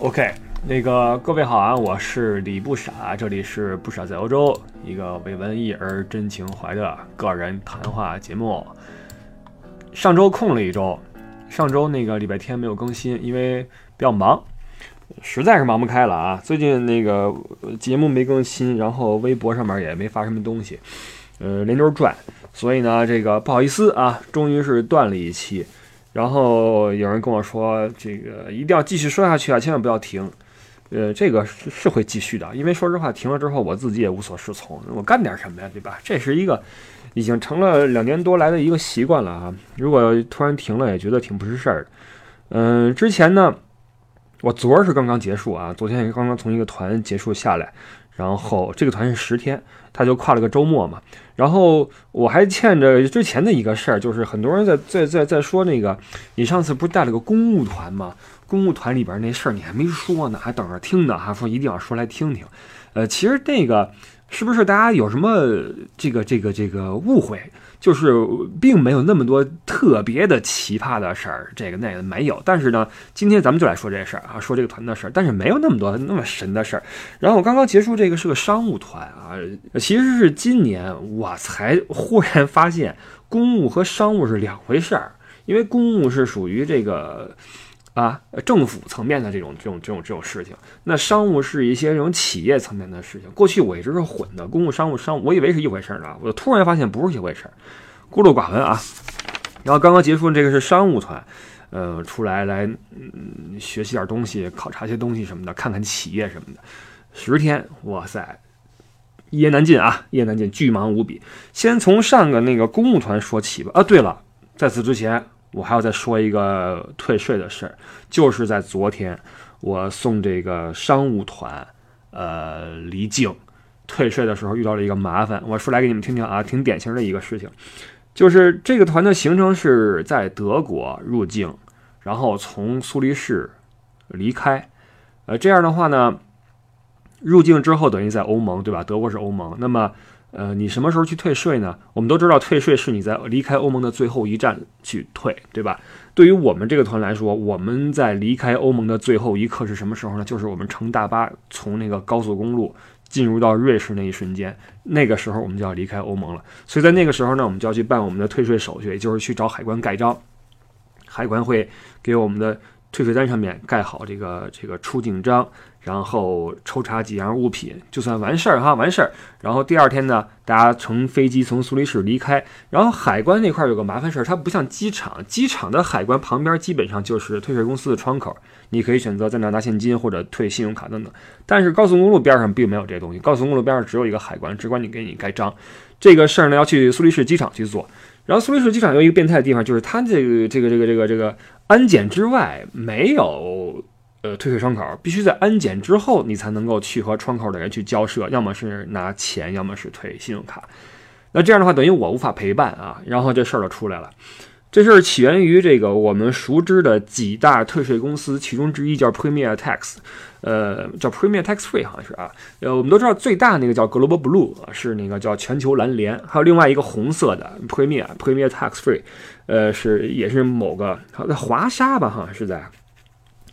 OK，那个各位好啊，我是李不傻，这里是不傻在欧洲，一个为文艺而真情怀的个人谈话节目。上周空了一周，上周那个礼拜天没有更新，因为比较忙，实在是忙不开了啊。最近那个节目没更新，然后微博上面也没发什么东西，呃，连轴转，所以呢，这个不好意思啊，终于是断了一期。然后有人跟我说，这个一定要继续说下去啊，千万不要停。呃，这个是是会继续的，因为说实话，停了之后我自己也无所适从，我干点什么呀，对吧？这是一个已经成了两年多来的一个习惯了啊。如果突然停了，也觉得挺不是事儿的。嗯，之前呢，我昨儿是刚刚结束啊，昨天也刚刚从一个团结束下来，然后这个团是十天，他就跨了个周末嘛。然后我还欠着之前的一个事儿，就是很多人在在在在说那个，你上次不是带了个公务团吗？公务团里边那事儿你还没说呢，还等着听呢，还说一定要说来听听。呃，其实那个是不是大家有什么这个这个这个误会？就是并没有那么多特别的奇葩的事儿，这个那个没有。但是呢，今天咱们就来说这事儿啊，说这个团的事儿。但是没有那么多那么神的事儿。然后我刚刚结束这个是个商务团啊，其实是今年我才忽然发现公务和商务是两回事儿，因为公务是属于这个。啊，政府层面的这种这种这种这种事情，那商务是一些这种企业层面的事情。过去我一直是混的，公务、商务、商务，我以为是一回事儿呢。我突然发现不是一回事儿，孤陋寡闻啊。然后刚刚结束这个是商务团，呃，出来来嗯学习点东西，考察些东西什么的，看看企业什么的。十天，哇塞，一言难尽啊，一言难尽，巨忙无比。先从上个那个公务团说起吧。啊，对了，在此之前。我还要再说一个退税的事儿，就是在昨天，我送这个商务团，呃，离境退税的时候遇到了一个麻烦。我说来给你们听听啊，挺典型的一个事情，就是这个团的行程是在德国入境，然后从苏黎世离开，呃，这样的话呢，入境之后等于在欧盟，对吧？德国是欧盟，那么。呃，你什么时候去退税呢？我们都知道，退税是你在离开欧盟的最后一站去退，对吧？对于我们这个团来说，我们在离开欧盟的最后一刻是什么时候呢？就是我们乘大巴从那个高速公路进入到瑞士那一瞬间，那个时候我们就要离开欧盟了。所以在那个时候呢，我们就要去办我们的退税手续，也就是去找海关盖章，海关会给我们的退税单上面盖好这个这个出境章。然后抽查几样物品，就算完事儿哈，完事儿。然后第二天呢，大家乘飞机从苏黎世离开。然后海关那块有个麻烦事儿，它不像机场，机场的海关旁边基本上就是退税公司的窗口，你可以选择在那拿现金或者退信用卡等等。但是高速公路边上并没有这东西，高速公路边上只有一个海关，只管你给你盖章。这个事儿呢，要去苏黎世机场去做。然后苏黎世机场有一个变态的地方，就是它这个这个这个这个这个安检之外没有。呃，退税窗口必须在安检之后，你才能够去和窗口的人去交涉，要么是拿钱，要么是退信用卡。那这样的话，等于我无法陪伴啊。然后这事儿就出来了。这事儿起源于这个我们熟知的几大退税公司，其中之一叫 Premier Tax，呃，叫 Premier Tax Free 好像是啊。呃，我们都知道最大那个叫 Global Blue，是那个叫全球蓝联，还有另外一个红色的 Premier Premier Tax Free，呃，是也是某个在华沙吧，好像是在。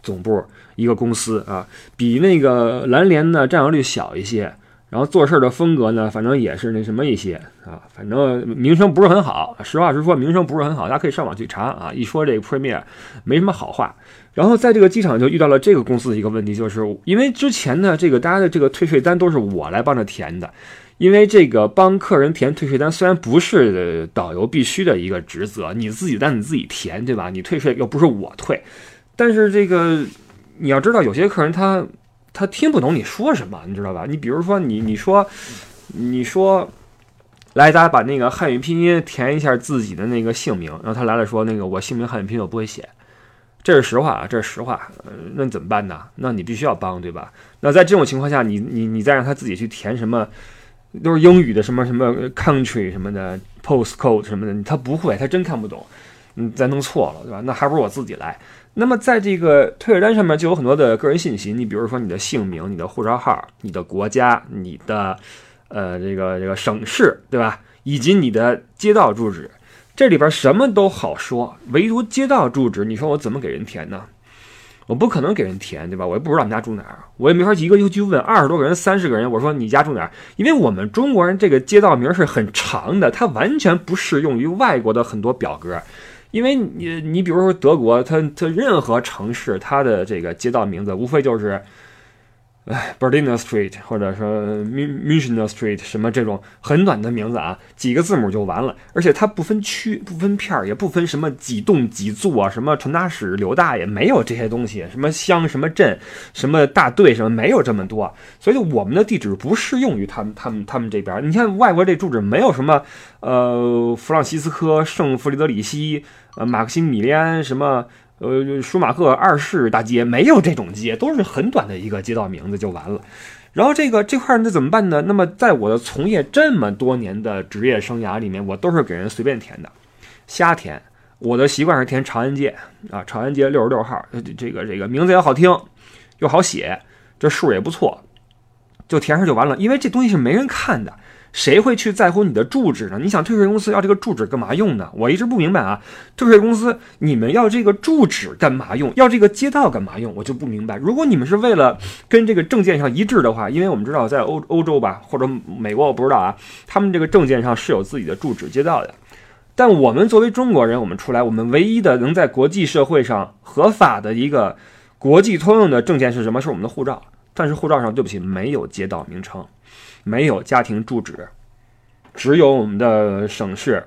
总部一个公司啊，比那个蓝联呢占有率小一些，然后做事的风格呢，反正也是那什么一些啊，反正名声不是很好。实话实说，名声不是很好，大家可以上网去查啊。一说这个 Premier 没什么好话。然后在这个机场就遇到了这个公司的一个问题，就是因为之前呢，这个大家的这个退税单都是我来帮着填的，因为这个帮客人填退税单虽然不是导游必须的一个职责，你自己单你自己填，对吧？你退税又不是我退。但是这个你要知道，有些客人他他听不懂你说什么，你知道吧？你比如说你你说你说来，大家把那个汉语拼音填一下自己的那个姓名，然后他来了说那个我姓名汉语拼音我不会写，这是实话啊，这是实话。呃，那怎么办呢？那你必须要帮，对吧？那在这种情况下，你你你再让他自己去填什么都是英语的什么什么 country 什么的 postcode 什么的，他不会，他真看不懂，嗯，再弄错了，对吧？那还不如我自己来。那么在这个退税单上面就有很多的个人信息，你比如说你的姓名、你的护照号、你的国家、你的呃这个这个省市，对吧？以及你的街道住址，这里边什么都好说，唯独街道住址，你说我怎么给人填呢？我不可能给人填，对吧？我也不知道你家住哪儿，我也没法一个一个去问二十多个人、三十个人，我说你家住哪儿？因为我们中国人这个街道名是很长的，它完全不适用于外国的很多表格。因为你你比如说德国，它它任何城市它的这个街道名字无非就是。哎，Berliner Street，或者说 München Street，什么这种很短的名字啊，几个字母就完了。而且它不分区、不分片儿，也不分什么几栋几座啊，什么传达室、刘大爷，没有这些东西。什么乡、什么镇、什么大队，什么没有这么多。所以我们的地址不适用于他们、他们、他们这边。你看外国这住址没有什么，呃，弗朗西斯科、圣弗里德里希、呃，马克西米利安什么。呃，舒马赫二世大街没有这种街，都是很短的一个街道名字就完了。然后这个这块那怎么办呢？那么在我的从业这么多年的职业生涯里面，我都是给人随便填的，瞎填。我的习惯是填长安街啊，长安街六十六号，这个这个名字也好听，又好写，这数也不错，就填上就完了。因为这东西是没人看的。谁会去在乎你的住址呢？你想退税公司要这个住址干嘛用呢？我一直不明白啊，退税公司你们要这个住址干嘛用？要这个街道干嘛用？我就不明白。如果你们是为了跟这个证件上一致的话，因为我们知道在欧欧洲吧，或者美国我不知道啊，他们这个证件上是有自己的住址街道的。但我们作为中国人，我们出来，我们唯一的能在国际社会上合法的一个国际通用的证件是什么？是我们的护照。但是护照上，对不起，没有街道名称。没有家庭住址，只有我们的省市，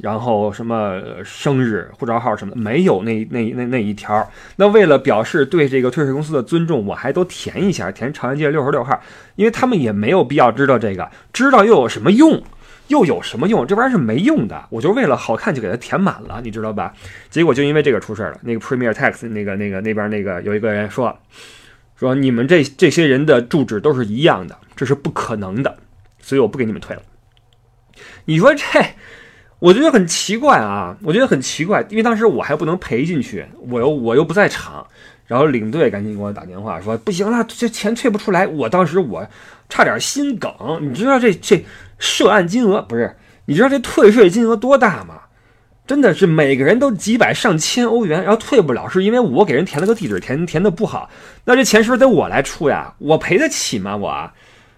然后什么生日、护照号什么的，没有那那那那一条。那为了表示对这个退税公司的尊重，我还都填一下，填长安街六十六号，因为他们也没有必要知道这个，知道又有什么用？又有什么用？这玩意儿是没用的。我就为了好看就给它填满了，你知道吧？结果就因为这个出事了。那个 Premier Tax 那个那个那边那个有一个人说。说你们这这些人的住址都是一样的，这是不可能的，所以我不给你们退了。你说这，我觉得很奇怪啊，我觉得很奇怪，因为当时我还不能赔进去，我又我又不在场，然后领队赶紧给我打电话说不行了，这钱退不出来。我当时我差点心梗，你知道这这涉案金额不是？你知道这退税金额多大吗？真的是每个人都几百上千欧元，然后退不了，是因为我给人填了个地址，填填的不好，那这钱是不是得我来出呀？我赔得起吗？我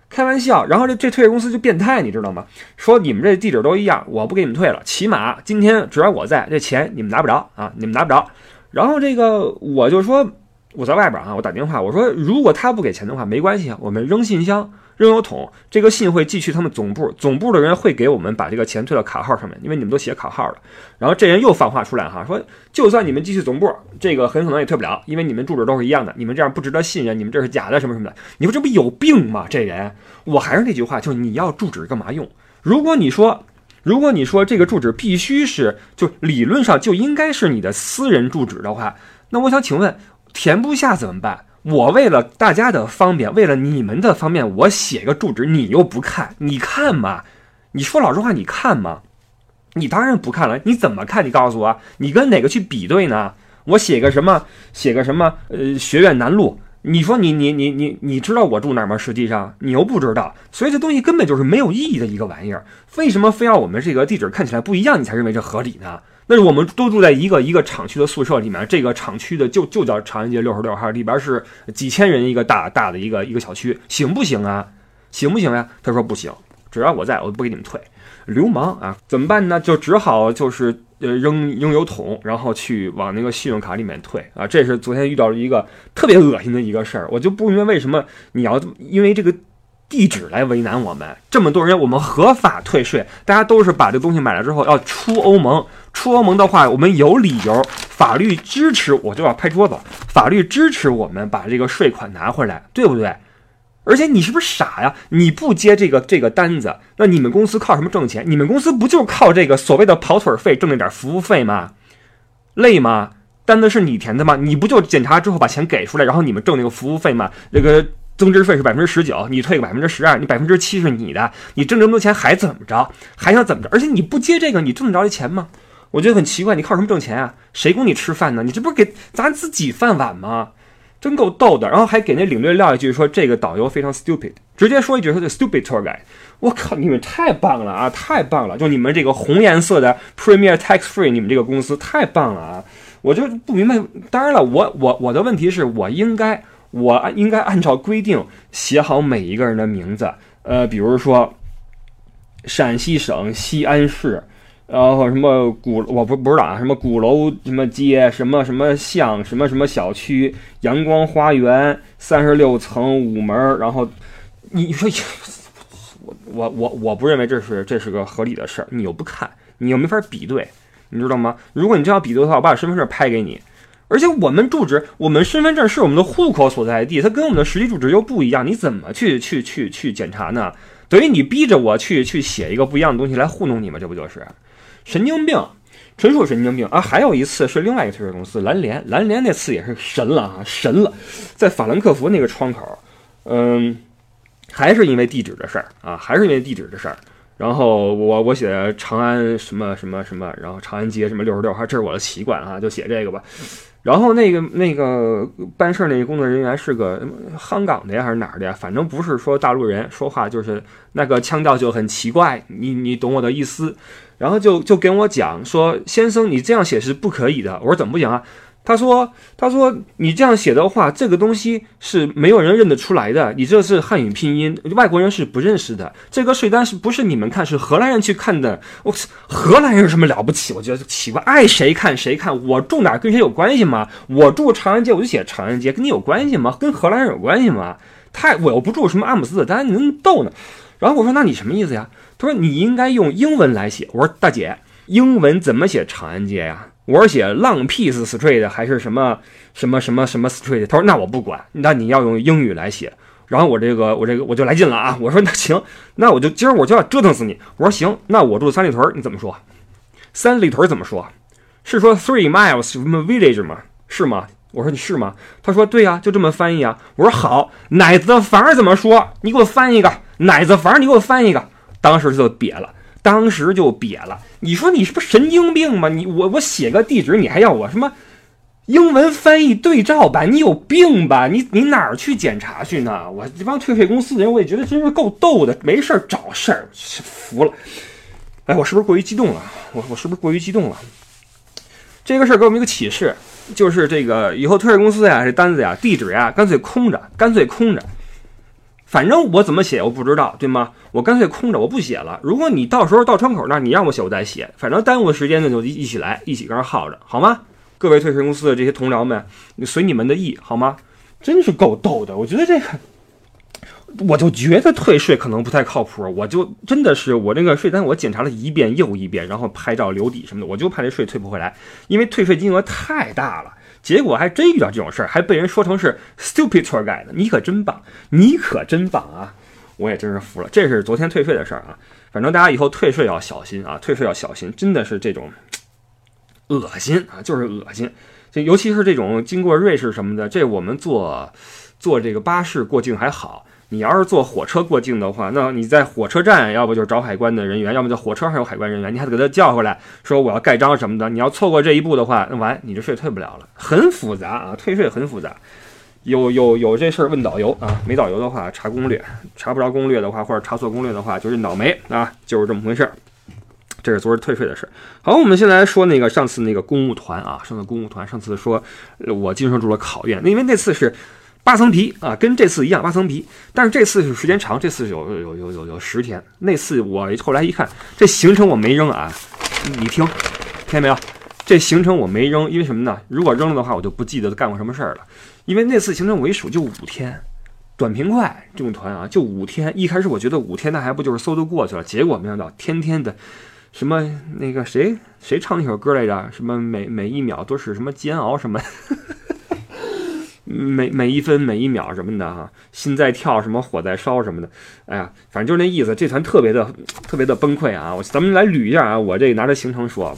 开玩笑。然后这这退税公司就变态，你知道吗？说你们这地址都一样，我不给你们退了，起码今天只要我在，这钱你们拿不着啊，你们拿不着。然后这个我就说我在外边啊，我打电话我说如果他不给钱的话，没关系，我们扔信箱。扔邮筒，这个信会寄去他们总部，总部的人会给我们把这个钱退到卡号上面，因为你们都写卡号了。然后这人又放话出来哈，说就算你们寄去总部，这个很可能也退不了，因为你们住址都是一样的，你们这样不值得信任，你们这是假的什么什么的。你说这不有病吗？这人，我还是那句话，就是你要住址干嘛用？如果你说，如果你说这个住址必须是，就理论上就应该是你的私人住址的话，那我想请问，填不下怎么办？我为了大家的方便，为了你们的方便，我写个住址，你又不看，你看吗？你说老实话，你看吗？你当然不看了，你怎么看？你告诉我，你跟哪个去比对呢？我写个什么？写个什么？呃，学院南路。你说你你你你你知道我住哪吗？实际上你又不知道，所以这东西根本就是没有意义的一个玩意儿。为什么非要我们这个地址看起来不一样，你才认为这合理呢？那我们都住在一个一个厂区的宿舍里面，这个厂区的就就叫长安街六十六号，里边是几千人一个大大的一个一个小区，行不行啊？行不行呀？他说不行，只要我在，我不给你们退。流氓啊，怎么办呢？就只好就是呃扔扔油桶，然后去往那个信用卡里面退啊。这是昨天遇到了一个特别恶心的一个事儿，我就不明白为什么你要因为这个。地址来为难我们这么多人，我们合法退税，大家都是把这东西买了之后要出欧盟，出欧盟的话，我们有理由，法律支持，我就要拍桌子，法律支持我们把这个税款拿回来，对不对？而且你是不是傻呀？你不接这个这个单子，那你们公司靠什么挣钱？你们公司不就靠这个所谓的跑腿费挣那点服务费吗？累吗？单子是你填的吗？你不就检查之后把钱给出来，然后你们挣那个服务费吗？那个。增值费是百分之十九，你退个百分之十二，你百分之七是你的，你挣这么多钱还怎么着？还想怎么着？而且你不接这个，你挣得着这钱吗？我觉得很奇怪，你靠什么挣钱啊？谁供你吃饭呢？你这不是给咱自己饭碗吗？真够逗的。然后还给那领队撂一句说这个导游非常 stupid，直接说一句说这 stupid tour guide。我靠，你们太棒了啊，太棒了！就你们这个红颜色的 Premier Tax Free，你们这个公司太棒了啊！我就不明白。当然了，我我我的问题是我应该我应该按照规定写好每一个人的名字。呃，比如说陕西省西安市，然后什么鼓我不不知道啊，什么鼓楼什么街什么什么巷什么什么小区阳光花园三十六层五门，然后你说我我我我不认为这是这是个合理的事儿，你又不看，你又没法比对。你知道吗？如果你真要比对的话，我把身份证拍给你。而且我们住址，我们身份证是我们的户口所在地，它跟我们的实际住址又不一样，你怎么去去去去检查呢？等于你逼着我去去写一个不一样的东西来糊弄你吗？这不就是神经病，纯属神经病啊！还有一次是另外一个退税公司蓝联，蓝联那次也是神了啊，神了，在法兰克福那个窗口，嗯，还是因为地址的事儿啊，还是因为地址的事儿。然后我我写长安什么什么什么，然后长安街什么六十六号，这是我的习惯啊，就写这个吧。然后那个那个办事儿那个工作人员是个香港的呀，还是哪儿的呀？反正不是说大陆人，说话就是那个腔调就很奇怪，你你懂我的意思。然后就就跟我讲说，先生你这样写是不可以的。我说怎么不行啊？他说：“他说你这样写的话，这个东西是没有人认得出来的。你这是汉语拼音，外国人是不认识的。这个税单是不是你们看？是荷兰人去看的。我荷兰人有什么了不起？我觉得奇怪，爱谁看谁看。我住哪跟谁有关系吗？我住长安街，我就写长安街，跟你有关系吗？跟荷兰人有关系吗？太我又不住什么阿姆斯特丹，你能逗呢？然后我说，那你什么意思呀？他说你应该用英文来写。我说大姐，英文怎么写长安街呀？”我是写浪 piece street 还是什么什么什么什么 street？他说那我不管，那你要用英语来写。然后我这个我这个我就来劲了啊！我说那行，那我就今儿我就要折腾死你。我说行，那我住三里屯，你怎么说？三里屯怎么说？是说 three miles 什么 village 吗？是吗？我说你是吗？他说对呀，就这么翻译啊。我说好，奶子房怎么说？你给我翻一个奶子房，你给我翻一个。当时就瘪了。当时就瘪了，你说你是不是神经病吗？你我我写个地址，你还要我什么英文翻译对照版？你有病吧？你你哪儿去检查去呢？我这帮退费公司的人，我也觉得真是够逗的，没事儿找事儿，服了。哎，我是不是过于激动了？我我是不是过于激动了？这个事儿给我们一个启示，就是这个以后退费公司呀，这单子呀，地址呀，干脆空着，干脆空着。反正我怎么写我不知道，对吗？我干脆空着，我不写了。如果你到时候到窗口那儿，你让我写，我再写。反正耽误的时间呢，就一起来，一起搁那耗着，好吗？各位退税公司的这些同僚们，随你们的意，好吗？真是够逗的，我觉得这个，我就觉得退税可能不太靠谱。我就真的是我这个税单，我检查了一遍又一遍，然后拍照留底什么的，我就怕这税退不回来，因为退税金额太大了。结果还真遇到这种事儿，还被人说成是 stupid tour guide，你可真棒，你可真棒啊！我也真是服了。这是昨天退税的事儿啊，反正大家以后退税要小心啊，退税要小心，真的是这种恶心啊，就是恶心。就尤其是这种经过瑞士什么的，这我们坐坐这个巴士过境还好。你要是坐火车过境的话，那你在火车站，要不就是找海关的人员，要么在火车上有海关人员，你还得给他叫回来，说我要盖章什么的。你要错过这一步的话，那完，你这税退不了了，很复杂啊，退税很复杂。有有有这事儿问导游啊，没导游的话查攻略，查不着攻略的话，或者查错攻略的话，就认倒霉啊，就是这么回事儿。这是昨儿退税的事儿。好，我们先来说那个上次那个公务团啊，上次公务团上次说我经受住了考验，因为那次是。八层皮啊，跟这次一样八层皮，但是这次是时间长，这次有有有有有十天。那次我后来一看，这行程我没扔啊，你听，听见没有？这行程我没扔，因为什么呢？如果扔了的话，我就不记得干过什么事儿了。因为那次行程我一数就五天，短平快这种团啊，就五天。一开始我觉得五天那还不就是嗖就过去了，结果没想到天天的，什么那个谁谁唱那首歌来着？什么每每一秒都是什么煎熬什么。每每一分每一秒什么的哈，心在跳，什么火在烧什么的，哎呀，反正就是那意思。这团特别的特别的崩溃啊！我咱们来捋一下啊，我这拿着行程说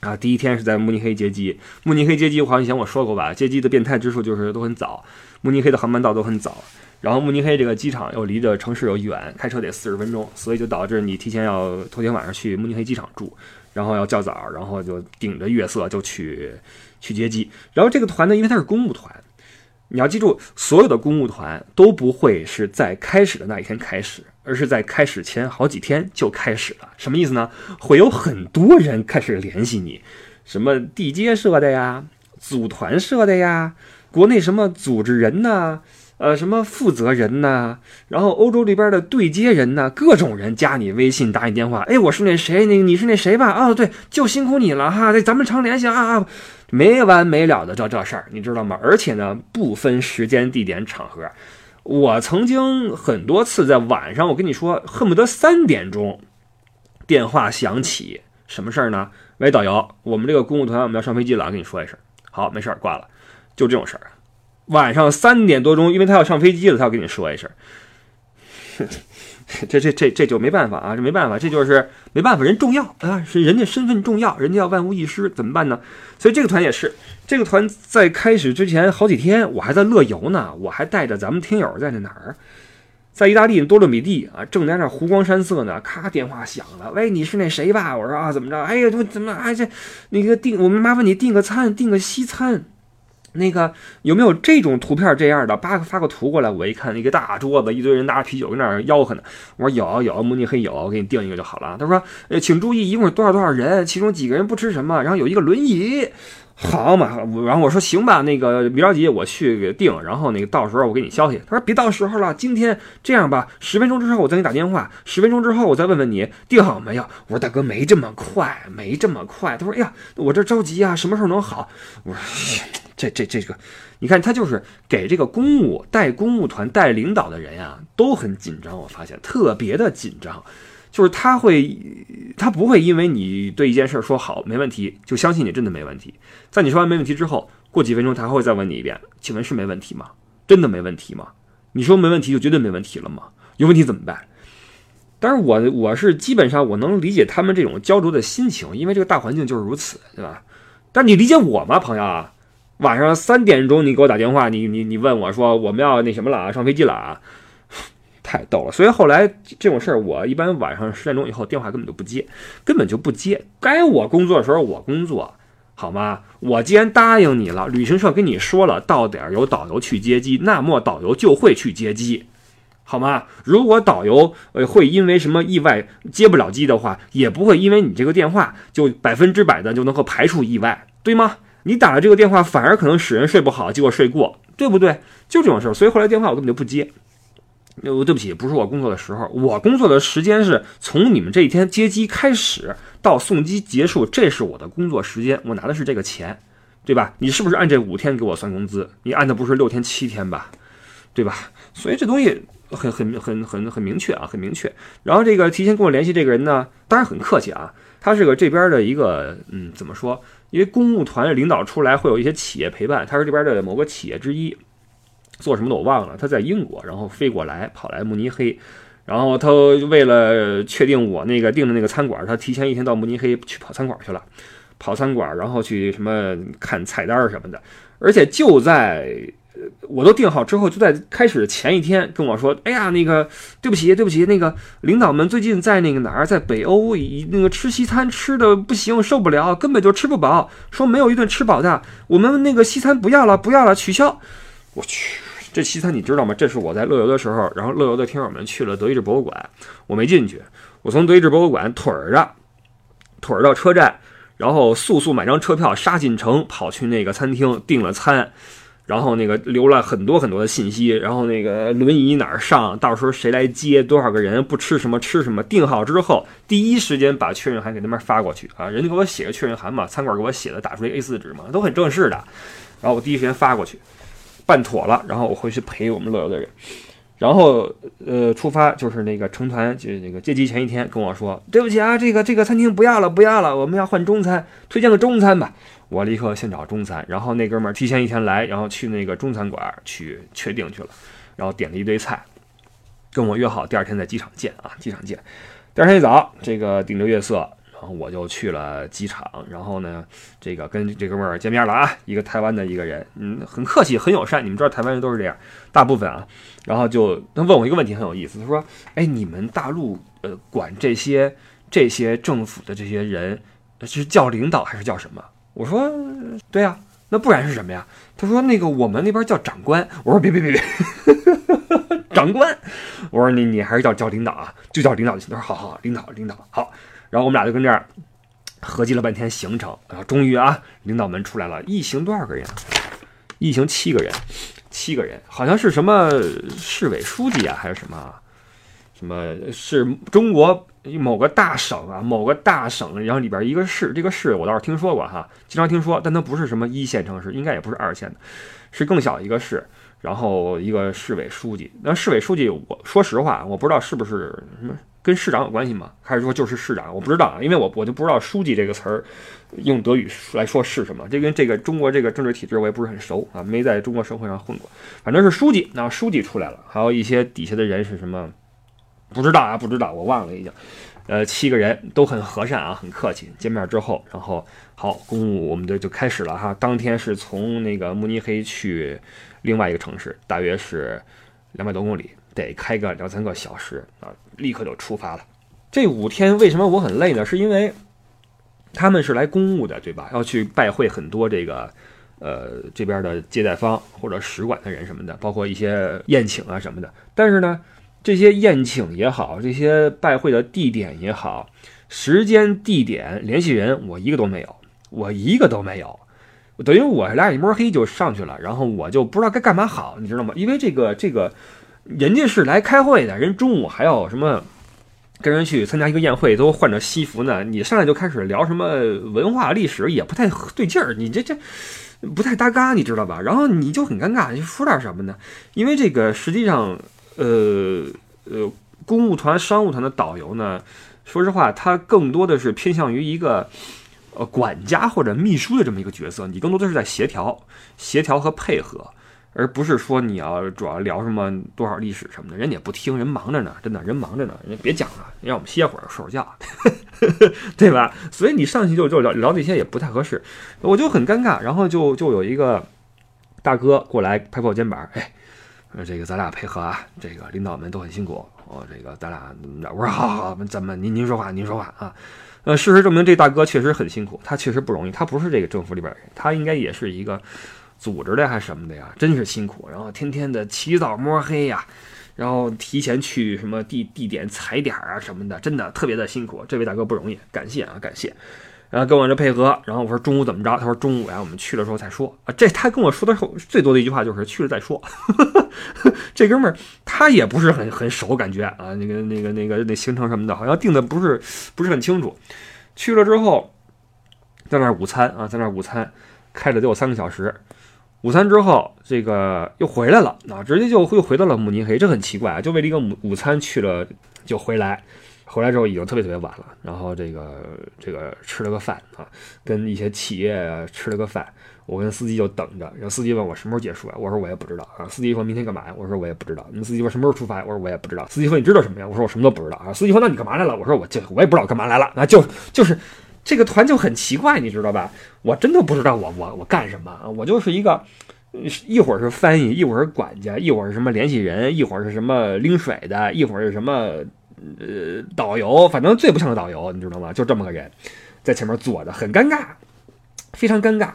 啊，第一天是在慕尼黑接机，慕尼黑接机，我好像以前我说过吧，接机的变态之处就是都很早，慕尼黑的航班到都很早，然后慕尼黑这个机场又离着城市又远，开车得四十分钟，所以就导致你提前要头天晚上去慕尼黑机场住，然后要较早，然后就顶着月色就去去接机，然后这个团呢，因为它是公务团。你要记住，所有的公务团都不会是在开始的那一天开始，而是在开始前好几天就开始了。什么意思呢？会有很多人开始联系你，什么地接社的呀，组团社的呀，国内什么组织人呐，呃，什么负责人呐，然后欧洲这边的对接人呐，各种人加你微信打你电话，哎，我是那谁，那你是那谁吧？哦，对，就辛苦你了哈，咱们常联系啊啊，没完没了的这这事儿，你知道吗？而且呢，不分时间、地点、场合。我曾经很多次在晚上，我跟你说，恨不得三点钟，电话响起，什么事儿呢？喂，导游，我们这个公务团我们要上飞机了，跟你说一声。好，没事儿，挂了。就这种事儿，晚上三点多钟，因为他要上飞机了，他要跟你说一声。这这这这就没办法啊，这没办法，这就是没办法，人重要啊，是人家身份重要，人家要万无一失，怎么办呢？所以这个团也是，这个团在开始之前好几天，我还在乐游呢，我还带着咱们听友在那哪儿，在意大利多洛米蒂啊，正在那湖光山色呢，咔电话响了，喂，你是那谁吧？我说啊，怎么着？哎呀，怎么怎么哎这那个订，我们麻烦你订个餐，订个西餐。那个有没有这种图片这样的？发个发个图过来，我一看，一个大桌子，一堆人拿着啤酒跟那儿吆喝呢。我说有有，慕尼黑有，我给你订一个就好了。他说，呃，请注意，一共有多少多少人，其中几个人不吃什么，然后有一个轮椅。好嘛，然后我说行吧，那个别着急，我去给订，然后那个到时候我给你消息。他说别到时候了，今天这样吧，十分钟之后我再给你打电话，十分钟之后我再问问你订好没有。我说大哥没这么快，没这么快。他说哎呀，我这着急啊，什么时候能好？我说这这这个，你看他就是给这个公务带公务团带领导的人呀，都很紧张。我发现特别的紧张。就是他会，他不会因为你对一件事儿说好没问题，就相信你真的没问题。在你说完没问题之后，过几分钟他会再问你一遍，请问是没问题吗？真的没问题吗？你说没问题就绝对没问题了吗？有问题怎么办？但是我我是基本上我能理解他们这种焦灼的心情，因为这个大环境就是如此，对吧？但你理解我吗，朋友啊？晚上三点钟你给我打电话，你你你问我说我们要那什么了啊，上飞机了啊？太逗了，所以后来这种事儿，我一般晚上十点钟以后电话根本就不接，根本就不接。该我工作的时候我工作，好吗？我既然答应你了，旅行社跟你说了，到点儿有导游去接机，那么导游就会去接机，好吗？如果导游呃会因为什么意外接不了机的话，也不会因为你这个电话就百分之百的就能够排除意外，对吗？你打了这个电话，反而可能使人睡不好，结果睡过，对不对？就这种事儿，所以后来电话我根本就不接。呃，对不起，不是我工作的时候。我工作的时间是从你们这一天接机开始到送机结束，这是我的工作时间，我拿的是这个钱，对吧？你是不是按这五天给我算工资？你按的不是六天七天吧？对吧？所以这东西很很很很很明确啊，很明确。然后这个提前跟我联系这个人呢，当然很客气啊，他是个这边的一个嗯，怎么说？因为公务团领导出来会有一些企业陪伴，他是这边的某个企业之一。做什么的我忘了，他在英国，然后飞过来，跑来慕尼黑，然后他为了确定我那个订的那个餐馆，他提前一天到慕尼黑去跑餐馆去了，跑餐馆，然后去什么看菜单什么的，而且就在我都订好之后，就在开始的前一天跟我说，哎呀，那个对不起，对不起，那个领导们最近在那个哪儿，在北欧，以那个吃西餐吃的不行，受不了，根本就吃不饱，说没有一顿吃饱的，我们那个西餐不要了，不要了，取消，我去。这西餐你知道吗？这是我在乐游的时候，然后乐游的听友们去了德意志博物馆，我没进去。我从德意志博物馆腿儿着，腿儿到车站，然后速速买张车票杀进城，跑去那个餐厅订了餐，然后那个留了很多很多的信息，然后那个轮椅哪儿上，到时候谁来接，多少个人，不吃什么吃什么。定好之后，第一时间把确认函给那边发过去啊，人家给我写个确认函嘛，餐馆给我写的，打出一 A4 纸嘛，都很正式的，然后我第一时间发过去。办妥了，然后我回去陪我们乐游的人，然后呃出发就是那个成团就那个接机前一天跟我说，对不起啊，这个这个餐厅不要了不要了，我们要换中餐，推荐个中餐吧。我立刻先找中餐，然后那哥们儿提前一天来，然后去那个中餐馆去确定去了，然后点了一堆菜，跟我约好第二天在机场见啊，机场见。第二天一早，这个顶着月色。然后我就去了机场，然后呢，这个跟这哥们儿见面了啊，一个台湾的一个人，嗯，很客气，很友善。你们知道台湾人都是这样，大部分啊。然后就他问我一个问题，很有意思，他说：“哎，你们大陆呃管这些这些政府的这些人是叫领导还是叫什么？”我说：“对呀，那不然是什么呀？”他说：“那个我们那边叫长官。”我说：“别别别别，长官。”我说：“你你还是叫叫领导啊，就叫领导就行。”他说：“好好，领导领导好。”然后我们俩就跟这儿合计了半天行程，然后终于啊，领导们出来了，一行多少个人？一行七个人，七个人，好像是什么市委书记啊，还是什么？什么是中国某个大省啊？某个大省，然后里边一个市，这个市我倒是听说过哈，经常听说，但它不是什么一线城市，应该也不是二线的，是更小一个市。然后一个市委书记，那市委书记，我说实话，我不知道是不是什么跟市长有关系吗？还是说就是市长？我不知道啊，因为我我就不知道“书记”这个词儿用德语来说是什么。这跟这个中国这个政治体制我也不是很熟啊，没在中国社会上混过。反正是书记，那书记出来了，还有一些底下的人是什么？不知道啊，不知道，我忘了已经。呃，七个人都很和善啊，很客气。见面之后，然后好，公务我们的就开始了哈。当天是从那个慕尼黑去另外一个城市，大约是两百多公里，得开个两三个小时啊，立刻就出发了。这五天为什么我很累呢？是因为他们是来公务的，对吧？要去拜会很多这个呃这边的接待方或者使馆的人什么的，包括一些宴请啊什么的。但是呢。这些宴请也好，这些拜会的地点也好，时间、地点、联系人，我一个都没有，我一个都没有，等于我俩一摸黑就上去了，然后我就不知道该干嘛好，你知道吗？因为这个这个，人家是来开会的，人中午还要什么，跟人去参加一个宴会，都换着西服呢，你上来就开始聊什么文化历史，也不太对劲儿，你这这不太搭嘎，你知道吧？然后你就很尴尬，你说点什么呢？因为这个实际上。呃呃，公务团、商务团的导游呢，说实话，他更多的是偏向于一个呃管家或者秘书的这么一个角色，你更多的是在协调、协调和配合，而不是说你要主要聊什么多少历史什么的，人也不听，人忙着呢，真的，人忙着呢，人家别讲了，让我们歇会儿睡会儿觉，对吧？所以你上去就就聊聊那些也不太合适，我就很尴尬，然后就就有一个大哥过来拍拍我肩膀，哎。这个咱俩配合啊，这个领导们都很辛苦。我这个咱俩，我说好好，咱们您您说话，您说话啊。呃，事实证明这大哥确实很辛苦，他确实不容易。他不是这个政府里边人，他应该也是一个组织的还是什么的呀？真是辛苦。然后天天的起早摸黑呀，然后提前去什么地地点踩点啊什么的，真的特别的辛苦。这位大哥不容易，感谢啊，感谢。然后跟我这配合，然后我说中午怎么着？他说中午呀，我们去的时候再说啊。这他跟我说的时候最多的一句话就是去了再说。这哥们儿他也不是很很熟，感觉啊，那个那个那个那行程什么的，好像定的不是不是很清楚。去了之后，在那儿午餐啊，在那儿午餐开了得有三个小时。午餐之后，这个又回来了啊，直接就又回到了慕尼黑，这很奇怪啊，就为了一个午午餐去了就回来。回来之后已经特别特别晚了，然后这个这个吃了个饭啊，跟一些企业吃了个饭，我跟司机就等着，然后司机问我什么时候结束啊？我说我也不知道啊。司机说明天干嘛呀？我说我也不知道。那司机说什么时候出发？我说我也不知道。司机说你知道什么呀？我说我什么都不知道啊。司机说那你干嘛来了？我说我就我也不知道干嘛来了。那就就是这个团就很奇怪，你知道吧？我真的不知道我我我干什么？我就是一个一会儿是翻译，一会儿是管家，一会儿是什么联系人，一会儿是什么拎水的，一会儿是什么。呃，导游，反正最不像个导游，你知道吗？就这么个人，在前面坐着，很尴尬，非常尴尬。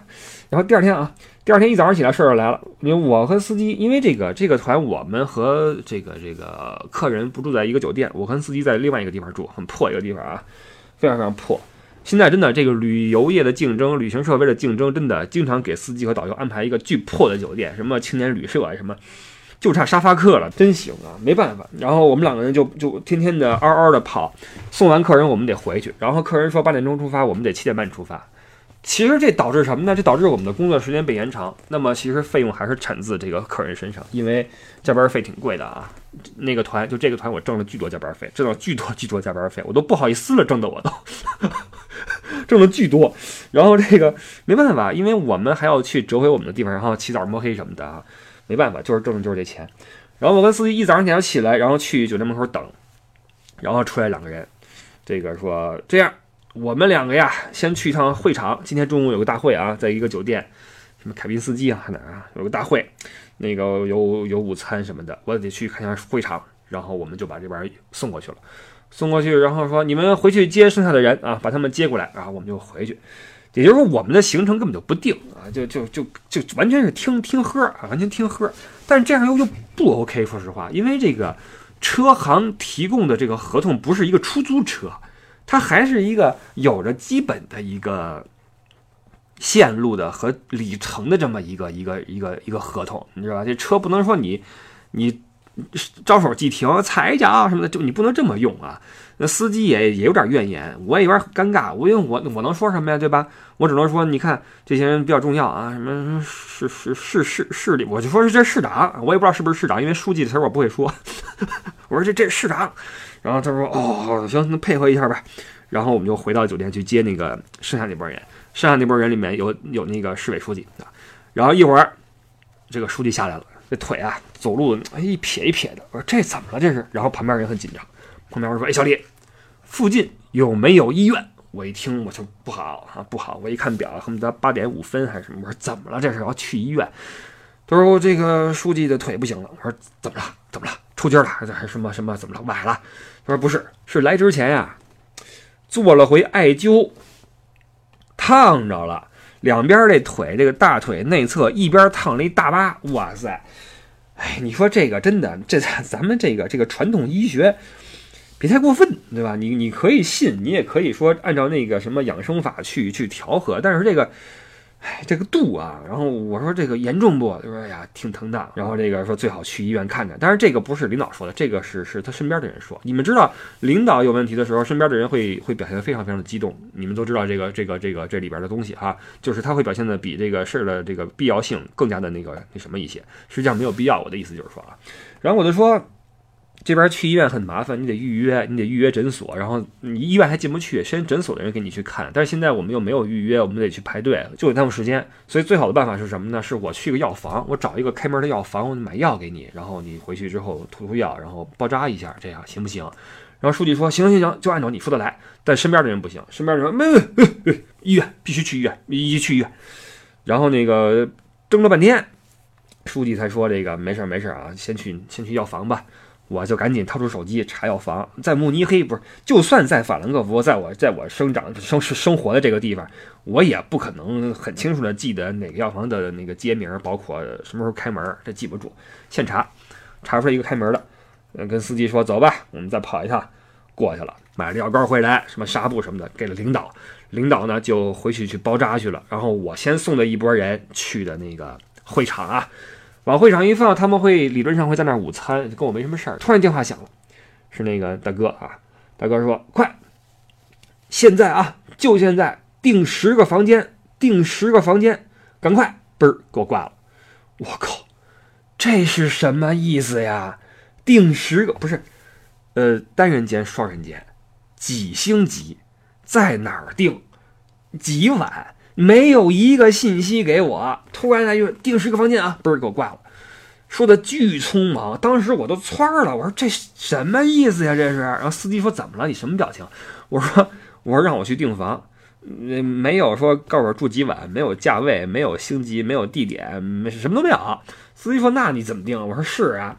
然后第二天啊，第二天一早上起来，事儿来了。因为我和司机，因为这个这个团，我们和这个这个客人不住在一个酒店，我跟司机在另外一个地方住，很破一个地方啊，非常非常破。现在真的，这个旅游业的竞争，旅行社为了竞争，真的经常给司机和导游安排一个巨破的酒店，什么青年旅社啊，什么。就差沙发客了，真行啊，没办法。然后我们两个人就就天天的嗷嗷的跑，送完客人我们得回去。然后客人说八点钟出发，我们得七点半出发。其实这导致什么呢？这导致我们的工作时间被延长。那么其实费用还是产自这个客人身上，因为加班费挺贵的啊。那个团就这个团，我挣了巨多加班费，挣了巨多巨多加班费，我都不好意思了，挣的我都 挣了巨多。然后这个没办法，因为我们还要去折回我们的地方，然后起早摸黑什么的啊。没办法，就是挣的就是这钱。然后我跟司机一早上起来起来，然后去酒店门口等，然后出来两个人，这个说这样，我们两个呀，先去一趟会场。今天中午有个大会啊，在一个酒店，什么凯宾斯基啊，哪儿啊，有个大会，那个有有午餐什么的，我得去看一下会场。然后我们就把这边送过去了，送过去，然后说你们回去接剩下的人啊，把他们接过来，然后我们就回去。也就是说，我们的行程根本就不定啊，就就就就完全是听听喝啊，完全听喝。但是这样又又不 OK，说实话，因为这个车行提供的这个合同不是一个出租车，它还是一个有着基本的一个线路的和里程的这么一个一个一个一个合同，你知道吧？这车不能说你你招手即停，踩一脚什么的，就你不能这么用啊。那司机也也有点怨言，我也有点尴尬，我因为我我能说什么呀，对吧？我只能说，你看这些人比较重要啊，什么市市市市市里，我就说是这市长，我也不知道是不是市长，因为书记的词我不会说。我说这这市长，然后他说哦行，那配合一下吧。然后我们就回到酒店去接那个剩下那波人，剩下那波人里面有有那个市委书记啊。然后一会儿这个书记下来了，这腿啊走路一撇一撇的，我说这怎么了这是？然后旁边人很紧张。旁边人说：“哎，小李，附近有没有医院？”我一听，我就不好啊，不好！我一看表，恨不得八点五分还是什么？我说：“怎么了？这是要去医院？”他说：“这个书记的腿不行了。”我说：“怎么了？怎么了？出筋了？还是还什么什么？怎么了？崴了？”说：“不是，是来之前呀，做了回艾灸，烫着了，两边这腿，这个大腿内侧一边烫了一大疤。哇塞！哎，你说这个真的，这咱们这个这个传统医学。”别太过分，对吧？你你可以信，你也可以说按照那个什么养生法去去调和，但是这个，哎，这个度啊。然后我说这个严重不？他说哎呀，挺疼的。然后这个说最好去医院看看。但是这个不是领导说的，这个是是他身边的人说。你们知道，领导有问题的时候，身边的人会会表现得非常非常的激动。你们都知道这个这个这个这里边的东西哈，就是他会表现的比这个事儿的这个必要性更加的那个那什么一些。实际上没有必要，我的意思就是说啊。然后我就说。这边去医院很麻烦，你得预约，你得预约诊所，然后你医院还进不去，先诊所的人给你去看。但是现在我们又没有预约，我们得去排队，就得耽误时间。所以最好的办法是什么呢？是我去个药房，我找一个开门的药房，我买药给你，然后你回去之后涂涂药，然后包扎一下，这样行不行？然后书记说行行行，就按照你说的来。但身边的人不行，身边人说没没医院必须去医院，必须去医院。然后那个争了半天，书记才说这个没事没事啊，先去先去药房吧。我就赶紧掏出手机查药房，在慕尼黑不是，就算在法兰克福，在我在我生长生生活的这个地方，我也不可能很清楚的记得哪个药房的那个街名，包括什么时候开门，这记不住。现查，查出来一个开门的，跟司机说走吧，我们再跑一趟，过去了，买了药膏回来，什么纱布什么的，给了领导，领导呢就回去去包扎去了。然后我先送的一波人去的那个会场啊。往会场一放，他们会理论上会在那儿午餐，跟我没什么事儿。突然电话响了，是那个大哥啊，大哥说：“快，现在啊，就现在订十个房间，订十个房间，赶快！”嘣儿给我挂了。我靠，这是什么意思呀？订十个不是，呃，单人间、双人间，几星级，在哪儿订？几晚？没有一个信息给我，突然来就订十个房间啊，嘣儿给我挂了，说的巨匆忙，当时我都窜了，我说这什么意思呀？这是？然后司机说怎么了？你什么表情？我说我说让我去订房，没有说告诉我住几晚，没有价位，没有星级，没有地点，没什么都没有。司机说那你怎么订？我说是啊，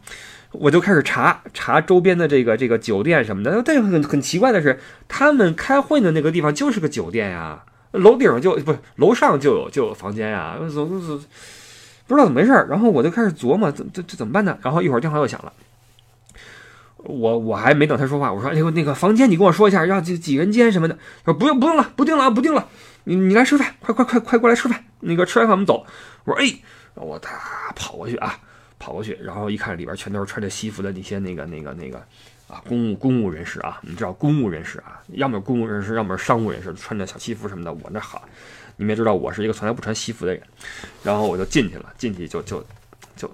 我就开始查查周边的这个这个酒店什么的，但很很奇怪的是，他们开会的那个地方就是个酒店呀。楼顶就不是楼上就有就有房间呀，总不知道怎么回事。然后我就开始琢磨，这这这怎么办呢？然后一会儿电话又响了，我我还没等他说话，我说：“哎呦，那个房间你跟我说一下，要几几人间什么的。”说：“不用不用了，不定了，不定了，你你来吃饭，快快快快过来吃饭。那个吃完饭我们走。”我说：“哎，我他跑过去啊，跑过去，然后一看里边全都是穿着西服的那些那个那个那个。”啊，公务公务人士啊，你知道公务人士啊，要么公务人士，要么是商务人士，穿着小西服什么的。我那好，你们也知道我是一个从来不穿西服的人，然后我就进去了，进去就就就，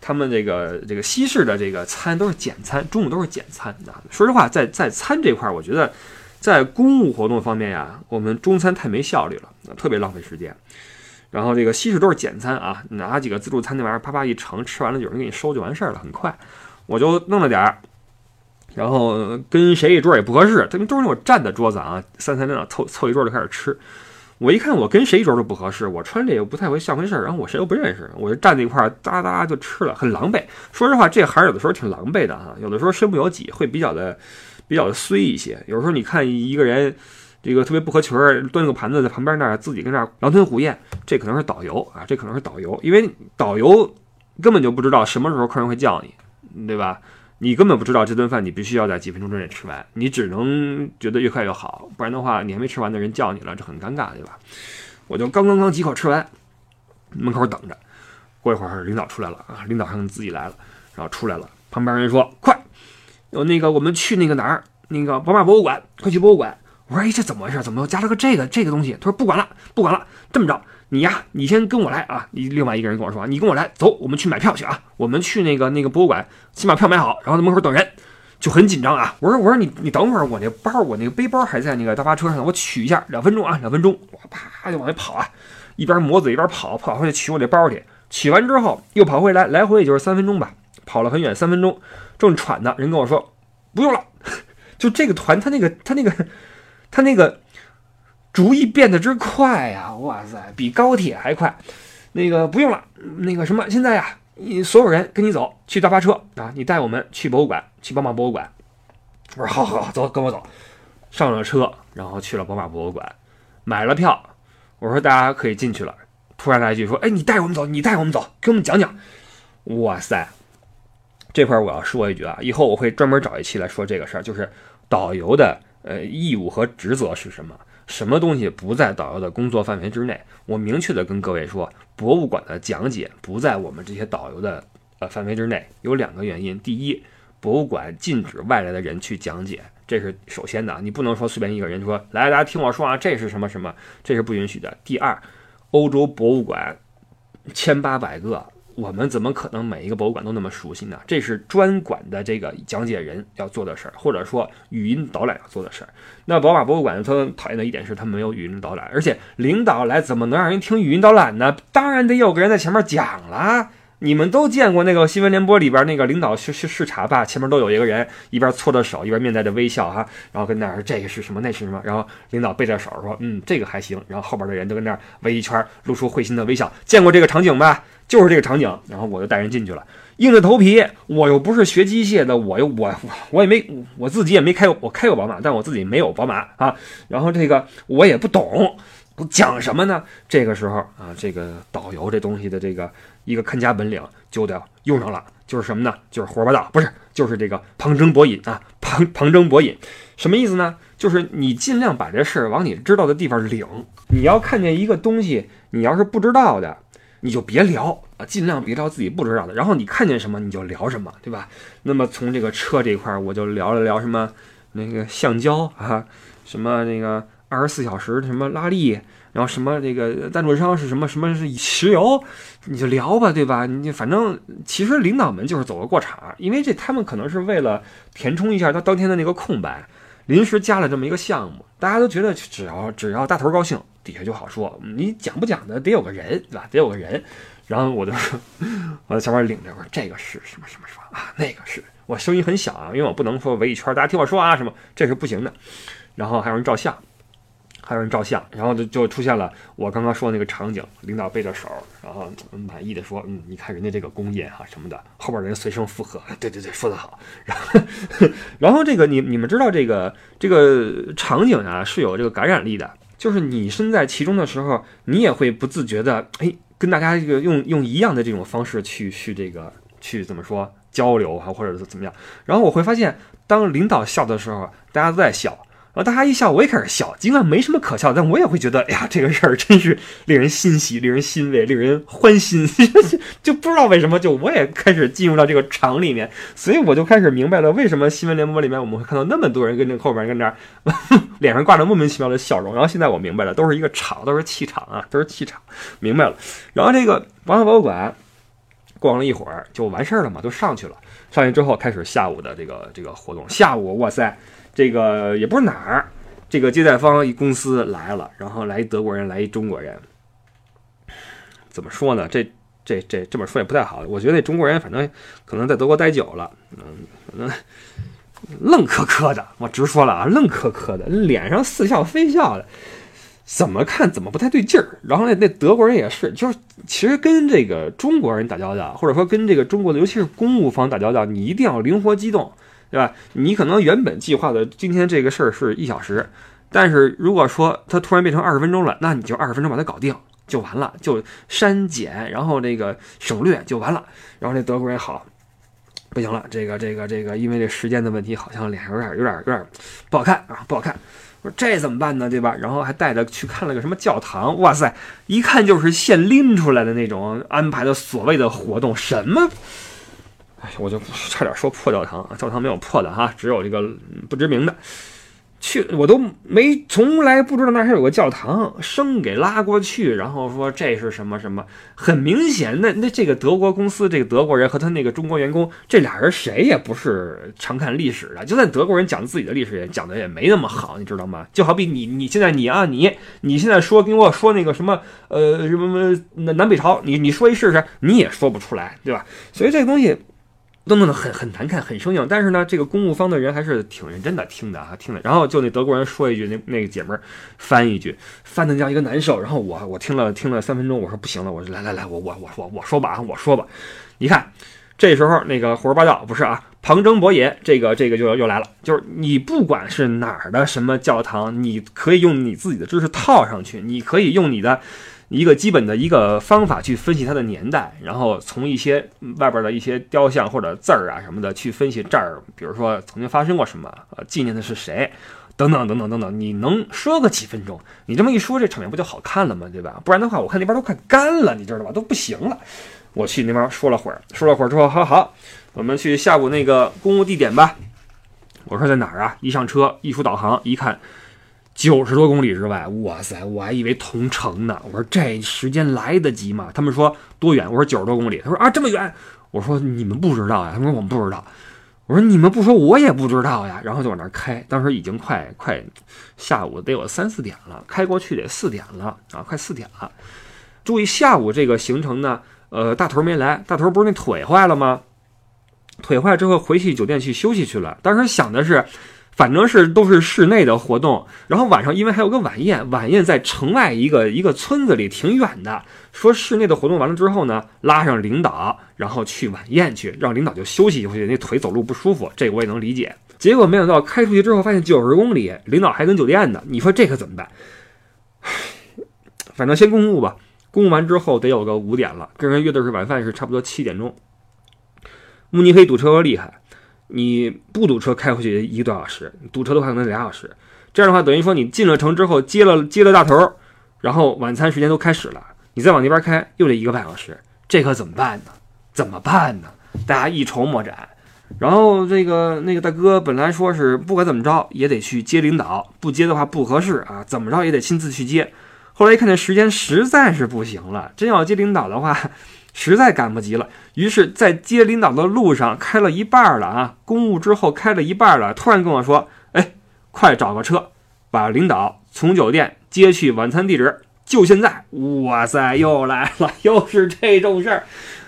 他们这个这个西式的这个餐都是简餐，中午都是简餐。说实话，在在餐这块儿，我觉得在公务活动方面呀，我们中餐太没效率了，特别浪费时间。然后这个西式都是简餐啊，拿几个自助餐那玩意儿啪啪一盛，吃完了有人给你收就完事儿了，很快。我就弄了点儿。然后跟谁一桌也不合适，他们都是那种站的桌子啊，三三两两凑凑一桌就开始吃。我一看我跟谁一桌都不合适，我穿这也不太会像回事儿，然后我谁都不认识，我就站在一块儿哒哒就吃了，很狼狈。说实话，这行有的时候挺狼狈的哈，有的时候身不由己，会比较的比较的衰一些。有时候你看一个人这个特别不合群儿，端个盘子在旁边那儿自己跟那儿狼吞虎咽，这可能是导游啊，这可能是导游，因为导游根本就不知道什么时候客人会叫你，对吧？你根本不知道这顿饭你必须要在几分钟之内吃完，你只能觉得越快越好，不然的话你还没吃完的人叫你了，这很尴尬，对吧？我就刚刚刚几口吃完，门口等着，过一会儿领导出来了啊，领导还自己来了，然后出来了，旁边人说快，有那个我们去那个哪儿，那个宝马博物馆，快去博物馆。我说哎，这怎么回事？怎么又加了个这个这个东西？他说不管了，不管了，这么着，你呀，你先跟我来啊！你另外一个人跟我说，你跟我来，走，我们去买票去啊！我们去那个那个博物馆，先把票买好，然后在门口等人，就很紧张啊！我说我说你你等会儿，我那包我那个背包还在那个大巴车上，我取一下，两分钟啊，两分钟，我啪就往外跑啊，一边抹嘴一边跑，跑回去取我那包去，取完之后又跑回来，来回也就是三分钟吧，跑了很远，三分钟，正喘呢，人跟我说不用了，就这个团他那个他那个他那个。主意变得之快呀！哇塞，比高铁还快。那个不用了，那个什么，现在呀，你所有人跟你走，去大巴车啊，你带我们去博物馆，去宝马博物馆。我说好好好，走，跟我走。上了车，然后去了宝马博物馆，买了票。我说大家可以进去了。突然来一句说：“哎，你带我们走，你带我们走，给我们讲讲。”哇塞，这块我要说一句啊，以后我会专门找一期来说这个事儿，就是导游的呃义务和职责是什么。什么东西不在导游的工作范围之内？我明确的跟各位说，博物馆的讲解不在我们这些导游的呃范围之内。有两个原因：第一，博物馆禁止外来的人去讲解，这是首先的，你不能说随便一个人说来，大家听我说啊，这是什么什么，这是不允许的。第二，欧洲博物馆千八百个。我们怎么可能每一个博物馆都那么熟悉呢？这是专管的这个讲解人要做的事儿，或者说语音导览要做的事儿。那宝马博物馆它讨厌的一点是它没有语音导览，而且领导来怎么能让人听语音导览呢？当然得有个人在前面讲了。你们都见过那个新闻联播里边那个领导去去视察吧，前面都有一个人一边搓着手，一边面带着微笑哈，然后跟那儿这个是什么，那是什么，然后领导背着手说，嗯，这个还行，然后后边的人都跟那儿围一圈，露出会心的微笑。见过这个场景吧？就是这个场景，然后我就带人进去了，硬着头皮，我又不是学机械的，我又我我也没我自己也没开过，我开过宝马，但我自己没有宝马啊，然后这个我也不懂，讲什么呢？这个时候啊，这个导游这东西的这个。一个看家本领就得用上了，就是什么呢？就是胡说八道，不是，就是这个旁征博引啊，旁旁征博引，什么意思呢？就是你尽量把这事儿往你知道的地方领。你要看见一个东西，你要是不知道的，你就别聊啊，尽量别聊自己不知道的。然后你看见什么你就聊什么，对吧？那么从这个车这块儿，我就聊了聊什么那个橡胶啊，什么那个二十四小时什么拉力。然后什么这个赞助商是什么什么是石油，你就聊吧，对吧？你反正其实领导们就是走个过场，因为这他们可能是为了填充一下他当天的那个空白，临时加了这么一个项目，大家都觉得只要只要大头高兴，底下就好说。你讲不讲的得有个人，对吧？得有个人。然后我就说，我在前面领着，我说这个是什么什么什么啊？那个是我声音很小啊，因为我不能说围一圈，大家听我说啊什么，这是不行的。然后还有人照相。还有人照相，然后就就出现了我刚刚说的那个场景，领导背着手，然后满意的说：“嗯，你看人家这个工业哈什么的。”后边人随声附和：“对对对，说得好。”然后，然后这个你你们知道这个这个场景啊是有这个感染力的，就是你身在其中的时候，你也会不自觉的哎跟大家这个用用一样的这种方式去去这个去怎么说交流啊，或者是怎么样。然后我会发现，当领导笑的时候，大家都在笑。然后大家一笑，我也开始笑。尽管没什么可笑，但我也会觉得，哎呀，这个事儿真是令人欣喜、令人欣慰、令人欢心。就不知道为什么，就我也开始进入到这个场里面，所以我就开始明白了，为什么新闻联播里面我们会看到那么多人跟这后边跟这儿 脸上挂着莫名其妙的笑容。然后现在我明白了，都是一个场，都是气场啊，都是气场，明白了。然后这个王马博物馆逛了一会儿就完事儿了嘛，就上去了。上去之后开始下午的这个这个活动。下午，哇塞！这个也不是哪儿，这个接待方一公司来了，然后来一德国人，来一中国人，怎么说呢？这这这这么说也不太好。我觉得那中国人反正可能在德国待久了，嗯，可能愣磕磕的。我直说了啊，愣磕磕的，脸上似笑非笑的，怎么看怎么不太对劲儿。然后那那德国人也是，就是其实跟这个中国人打交道，或者说跟这个中国的，尤其是公务方打交道，你一定要灵活机动。对吧？你可能原本计划的今天这个事儿是一小时，但是如果说它突然变成二十分钟了，那你就二十分钟把它搞定就完了，就删减，然后那个省略就完了。然后那德国人好，不行了，这个这个这个，因为这时间的问题，好像脸上有点有点有点不好看啊，不好看。我说这怎么办呢？对吧？然后还带着去看了。个什么教堂，哇塞，一看就是现拎出来的那种安排的所谓的活动，什么？哎，我就差点说破教堂，教堂没有破的哈，只有这个不知名的。去我都没从来不知道那还有个教堂，生给拉过去，然后说这是什么什么，很明显，那那这个德国公司这个德国人和他那个中国员工，这俩人谁也不是常看历史的，就算德国人讲自己的历史也讲的也没那么好，你知道吗？就好比你你现在你啊你你现在说跟我说那个什么呃什么什么南南北朝，你你说一试试，你也说不出来，对吧？所以这个东西。都弄得很很难看，很生硬。但是呢，这个公务方的人还是挺认真的听的啊，听的。然后就那德国人说一句，那那个姐们儿翻一句，翻的叫一个难受。然后我我听了听了三分钟，我说不行了，我说来来来，我我我我我说吧啊，我说吧。你看，这时候那个胡说八道不是啊，旁征博引，这个这个就又来了。就是你不管是哪儿的什么教堂，你可以用你自己的知识套上去，你可以用你的。一个基本的一个方法去分析它的年代，然后从一些外边的一些雕像或者字儿啊什么的去分析这儿，比如说曾经发生过什么，呃，纪念的是谁，等等等等等等。你能说个几分钟？你这么一说，这场面不就好看了吗？对吧？不然的话，我看那边都快干了，你知道吧？都不行了。我去那边说了会儿，说了会儿之后，好好，我们去下午那个公务地点吧。我说在哪儿啊？一上车，一出导航，一看。九十多公里之外，哇塞，我还以为同城呢。我说这时间来得及吗？他们说多远？我说九十多公里。他说啊，这么远。我说你们不知道呀。他们说我们不知道。我说你们不说，我也不知道呀。然后就往那开，当时已经快快下午得有三四点了，开过去得四点了啊，快四点了。注意下午这个行程呢，呃，大头没来，大头不是那腿坏了吗？腿坏之后回去酒店去休息去了。当时想的是。反正是都是室内的活动，然后晚上因为还有个晚宴，晚宴在城外一个一个村子里，挺远的。说室内的活动完了之后呢，拉上领导，然后去晚宴去，让领导就休息休息，那腿走路不舒服，这个我也能理解。结果没想到开出去之后，发现九十公里，领导还跟酒店呢，你说这可怎么办？反正先公务吧，公务完之后得有个五点了，跟人约的是晚饭是差不多七点钟。慕尼黑堵车厉害。你不堵车开回去一个多小时，堵车的话可能俩小时。这样的话，等于说你进了城之后接了接了大头，然后晚餐时间都开始了，你再往那边开又得一个半小时，这可怎么办呢？怎么办呢？大家一筹莫展。然后这个那个大哥本来说是不管怎么着也得去接领导，不接的话不合适啊，怎么着也得亲自去接。后来一看这时间实在是不行了，真要接领导的话。实在赶不及了，于是，在接领导的路上开了一半了啊，公务之后开了一半了，突然跟我说：“哎，快找个车，把领导从酒店接去晚餐地址，就现在！”哇塞，又来了，又是这种事儿，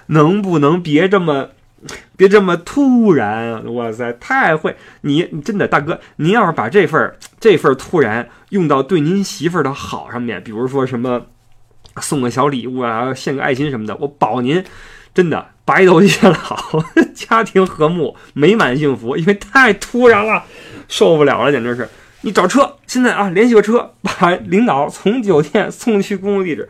能不能别这么，别这么突然？哇塞，太会！你真的大哥，您要是把这份这份突然用到对您媳妇儿的好上面，比如说什么？送个小礼物啊，献个爱心什么的，我保您，真的白头偕老，家庭和睦，美满幸福。因为太突然了，受不了了，简直是！你找车，现在啊，联系个车，把领导从酒店送去公务地址。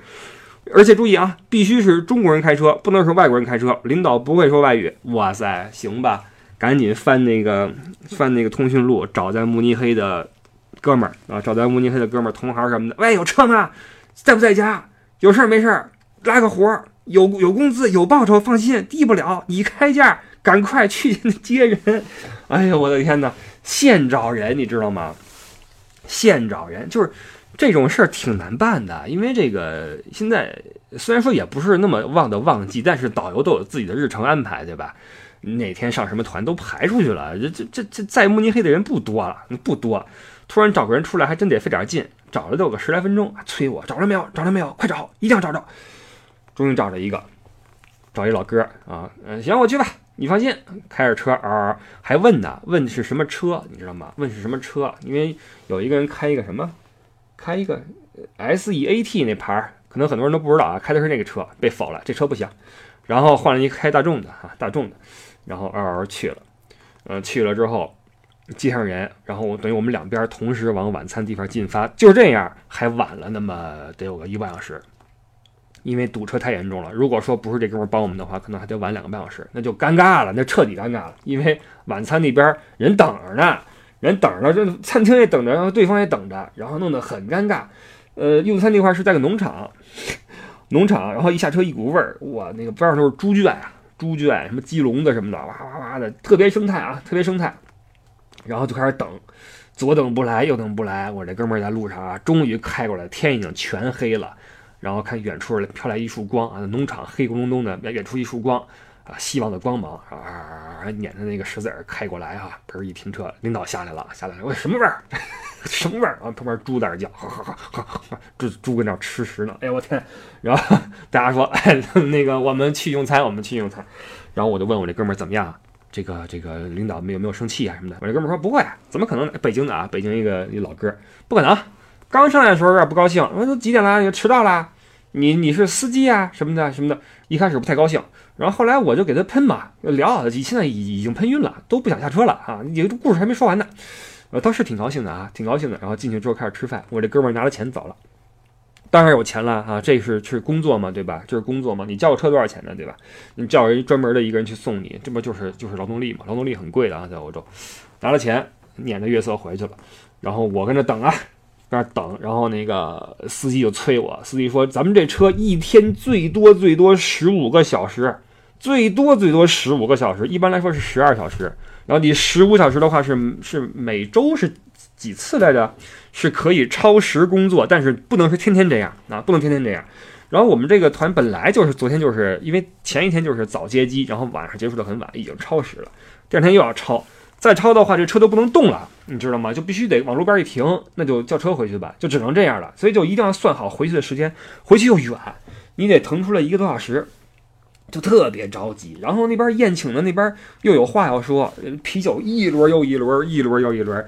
而且注意啊，必须是中国人开车，不能是外国人开车。领导不会说外语。哇塞，行吧，赶紧翻那个翻那个通讯录，找在慕尼黑的哥们儿啊，找在慕尼黑的哥们儿、同行什么的。喂，有车吗？在不在家？有事儿没事儿，拉个活儿，有有工资有报酬，放心，低不了。你开价，赶快去接人。哎呀，我的天哪，现找人，你知道吗？现找人就是这种事儿挺难办的，因为这个现在虽然说也不是那么旺的旺季，但是导游都有自己的日程安排，对吧？哪天上什么团都排出去了，这这这这在慕尼黑的人不多了，不多。突然找个人出来，还真得费点劲。找了都有个十来分钟，催我找着没有？找着没有？快找，一定要找着。终于找着一个，找一老哥啊，嗯，行，我去吧。你放心，开着车啊，还问呢，问是什么车，你知道吗？问是什么车？因为有一个人开一个什么，开一个 S E A T 那牌，可能很多人都不知道啊，开的是那个车，被否了，这车不行。然后换了一开大众的哈，大众的，然后嗷嗷去了，嗯，去了之后。接上人，然后等于我们两边同时往晚餐地方进发，就这样还晚了那么得有个一个半小时。因为堵车太严重了。如果说不是这哥们帮我们的话，可能还得晚两个半小时，那就尴尬了，那彻底尴尬了。因为晚餐那边人等着呢，人等着，这餐厅也等着，然后对方也等着，然后弄得很尴尬。呃，用餐那块是在个农场，农场，然后一下车一股味儿，哇，那个边上都是猪圈啊，猪圈，什么鸡笼子什么的，哇哇哇的，特别生态啊，特别生态。然后就开始等，左等不来，右等不来，我这哥们儿在路上啊，终于开过来，天已经全黑了。然后看远处飘来一束光啊，农场黑咕隆咚的，远处一束光啊，希望的光芒啊，撵着那个石子儿开过来哈，嘣一停车，领导下来了，下来了，喂，什么味儿？什么味儿？啊，旁边猪在那叫，哈哈哈哈猪猪跟那吃食呢，哎呦我天！然后 大家说，哎，那个我们去用餐，我们去用餐。然后我就问我这哥们儿怎么样？这个这个领导没有没有生气啊什么的？我这哥们儿说不会，怎么可能？北京的啊，北京一个一老哥，不可能。刚上来的时候有点不高兴，我说都几点了？你迟到了？你你是司机啊什么的什么的？一开始不太高兴，然后后来我就给他喷嘛，聊，现在已已经喷晕了，都不想下车了啊！你这故事还没说完呢。呃，倒是挺高兴的啊，挺高兴的。然后进去之后开始吃饭，我这哥们儿拿了钱走了，当然有钱了啊，这是是工作嘛，对吧？这是工作嘛，你叫个车多少钱呢，对吧？你叫人专门的一个人去送你，这不就是就是劳动力嘛？劳动力很贵的啊，在欧洲，拿了钱撵着月色回去了，然后我跟着等啊。那等，然后那个司机就催我。司机说：“咱们这车一天最多最多十五个小时，最多最多十五个小时，一般来说是十二小时。然后你十五小时的话是是每周是几次来着？是可以超时工作，但是不能是天天这样啊，不能天天这样。然后我们这个团本来就是昨天就是因为前一天就是早接机，然后晚上结束的很晚，已经超时了，第二天又要超。”再超的话，这车都不能动了，你知道吗？就必须得往路边一停，那就叫车回去吧，就只能这样了。所以就一定要算好回去的时间，回去又远，你得腾出来一个多小时，就特别着急。然后那边宴请的那边又有话要说，啤酒一轮又一轮，一轮又一轮。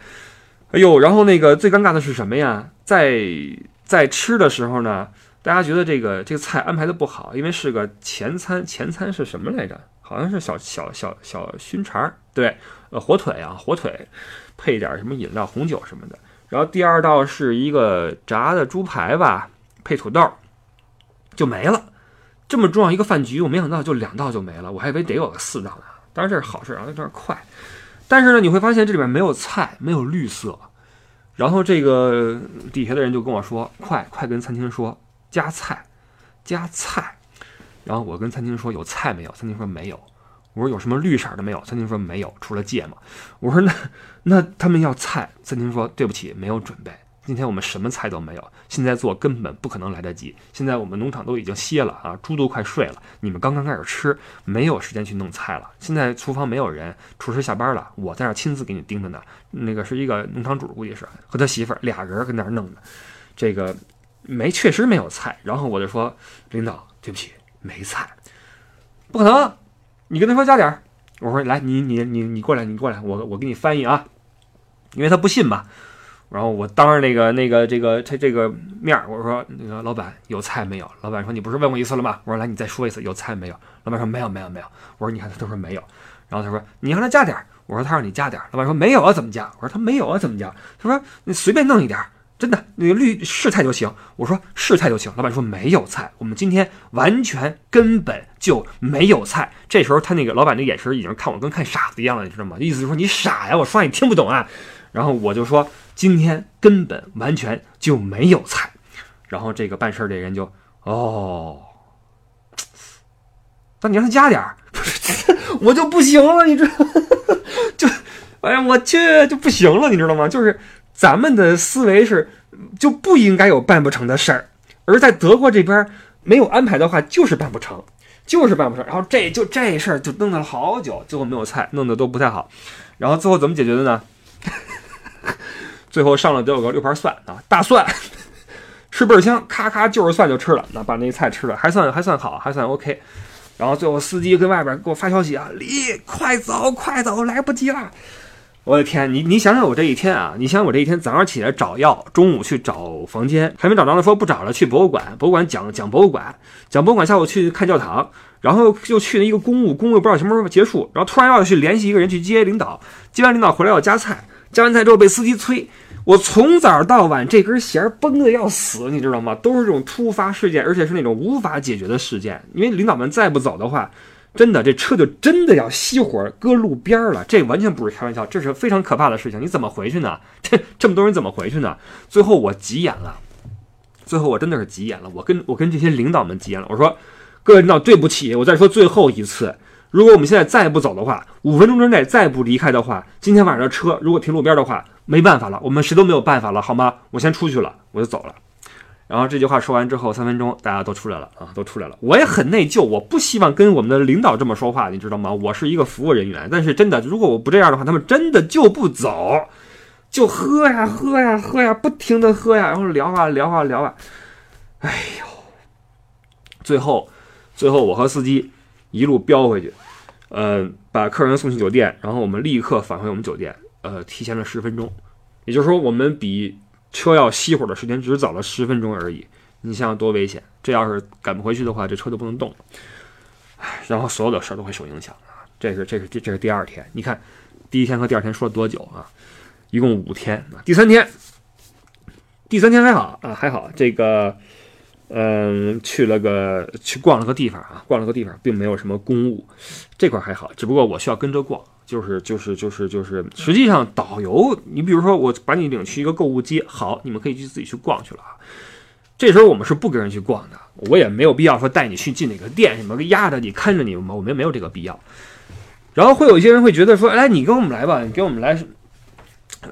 哎呦，然后那个最尴尬的是什么呀？在在吃的时候呢，大家觉得这个这个菜安排的不好，因为是个前餐，前餐是什么来着？好像是小小小小熏肠儿，对。呃，火腿啊，火腿，配点什么饮料、红酒什么的。然后第二道是一个炸的猪排吧，配土豆，就没了。这么重要一个饭局，我没想到就两道就没了，我还以为得有个四道呢。当然这是好事啊，有点快。但是呢，你会发现这里面没有菜，没有绿色。然后这个底下的人就跟我说：“快快跟餐厅说加菜，加菜。”然后我跟餐厅说：“有菜没有？”餐厅说：“没有。”我说有什么绿色的没有？餐厅说没有，除了芥末。我说那那他们要菜，餐厅说对不起，没有准备。今天我们什么菜都没有，现在做根本不可能来得及。现在我们农场都已经歇了啊，猪都快睡了，你们刚刚开始吃，没有时间去弄菜了。现在厨房没有人，厨师下班了，我在那亲自给你盯着呢。那个是一个农场主，估计是和他媳妇儿俩人跟那儿弄的。这个没，确实没有菜。然后我就说领导，对不起，没菜，不可能。你跟他说加点儿，我说来，你你你你过来，你过来，我我给你翻译啊，因为他不信嘛。然后我当着那个那个这个他这个面儿，我说那个老板有菜没有？老板说你不是问过一次了吗？我说来，你再说一次有菜没有？老板说没有没有没有。我说你看他都说没有，然后他说你让他加点儿，我说他让你加点儿，老板说没有啊怎么加？我说他没有啊怎么加？他说你随便弄一点儿。真的，那个绿是菜就行。我说是菜就行。老板说没有菜，我们今天完全根本就没有菜。这时候他那个老板那眼神已经看我跟看傻子一样了，你知道吗？意思就是说你傻呀，我说话你听不懂啊。然后我就说今天根本完全就没有菜。然后这个办事儿的人就哦，那你让他加点儿，我就不行了，你知道？就哎呀，我去就不行了，你知道吗？就是。咱们的思维是，就不应该有办不成的事儿，而在德国这边没有安排的话，就是办不成，就是办不成。然后这就这事儿就弄了好久，最后没有菜，弄得都不太好。然后最后怎么解决的呢？最后上了得有个六盘蒜啊，大蒜，吃倍儿香，咔咔就是蒜就吃了，那把那菜吃了，还算还算好，还算 OK。然后最后司机跟外边给我发消息啊，李，快走快走，来不及了。我的天，你你想想我这一天啊，你想我这一天早上起来找药，中午去找房间，还没找着呢，说不找了，去博物馆，博物馆讲讲博物馆，讲博物馆，下午去看教堂，然后又去了一个公务，公务不知道什么时候结束，然后突然要去联系一个人去接领导，接完领导回来要加菜，加完菜之后被司机催，我从早到晚这根弦绷得要死，你知道吗？都是这种突发事件，而且是那种无法解决的事件。因为领导们再不走的话，真的这车就真的要熄火搁路边了。这完全不是开玩笑，这是非常可怕的事情。你怎么回去呢？这这么多人怎么回去呢？最后我急眼了，最后我真的是急眼了。我跟我跟这些领导们急眼了，我说。各位领导，对不起，我再说最后一次，如果我们现在再不走的话，五分钟之内再不离开的话，今天晚上的车如果停路边的话，没办法了，我们谁都没有办法了，好吗？我先出去了，我就走了。然后这句话说完之后，三分钟大家都出来了啊，都出来了。我也很内疚，我不希望跟我们的领导这么说话，你知道吗？我是一个服务人员，但是真的，如果我不这样的话，他们真的就不走，就喝呀喝呀喝呀，不停的喝呀，然后聊啊聊啊聊啊，哎呦，最后。最后，我和司机一路飙回去，呃，把客人送去酒店，然后我们立刻返回我们酒店，呃，提前了十分钟，也就是说，我们比车要熄火的时间只早了十分钟而已。你想想多危险！这要是赶不回去的话，这车就不能动了。然后所有的事儿都会受影响啊！这是这是这这是第二天，你看，第一天和第二天说了多久啊？一共五天啊！第三天，第三天还好啊，还好这个。嗯，去了个去逛了个地方啊，逛了个地方，并没有什么公务，这块还好。只不过我需要跟着逛，就是就是就是就是，实际上导游，你比如说我把你领去一个购物街，好，你们可以去自己去逛去了啊。这时候我们是不跟人去逛的，我也没有必要说带你去进哪个店什么压着你看着你们，我们没有这个必要。然后会有一些人会觉得说，哎，你跟我们来吧，你给我们来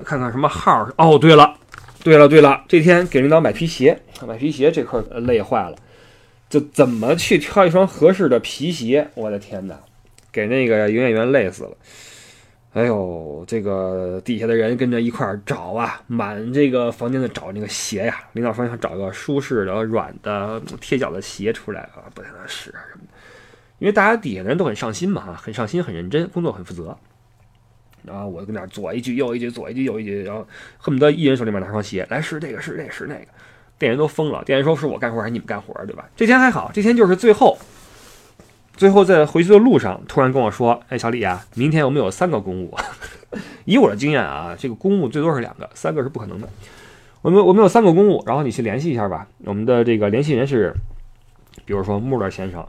看看什么号。哦，对了。对了对了，这天给领导买皮鞋，买皮鞋这块累坏了，就怎么去挑一双合适的皮鞋？我的天哪，给那个营业员累死了。哎呦，这个底下的人跟着一块儿找啊，满这个房间的找那个鞋呀。领导说想找个舒适的、软的、贴脚的鞋出来啊，不太能使什么的。因为大家底下的人都很上心嘛，哈，很上心、很认真，工作很负责。然后我就跟那左一句右一句，左一句右一句，然后恨不得一人手里面拿双鞋来试这个试这个试那个，店员都疯了。店员说是我干活还是你们干活，对吧？这天还好，这天就是最后，最后在回去的路上，突然跟我说：“哎，小李啊，明天我们有三个公务。以我的经验啊，这个公务最多是两个，三个是不可能的。我们我们有三个公务，然后你去联系一下吧。我们的这个联系人是，比如说穆勒先生，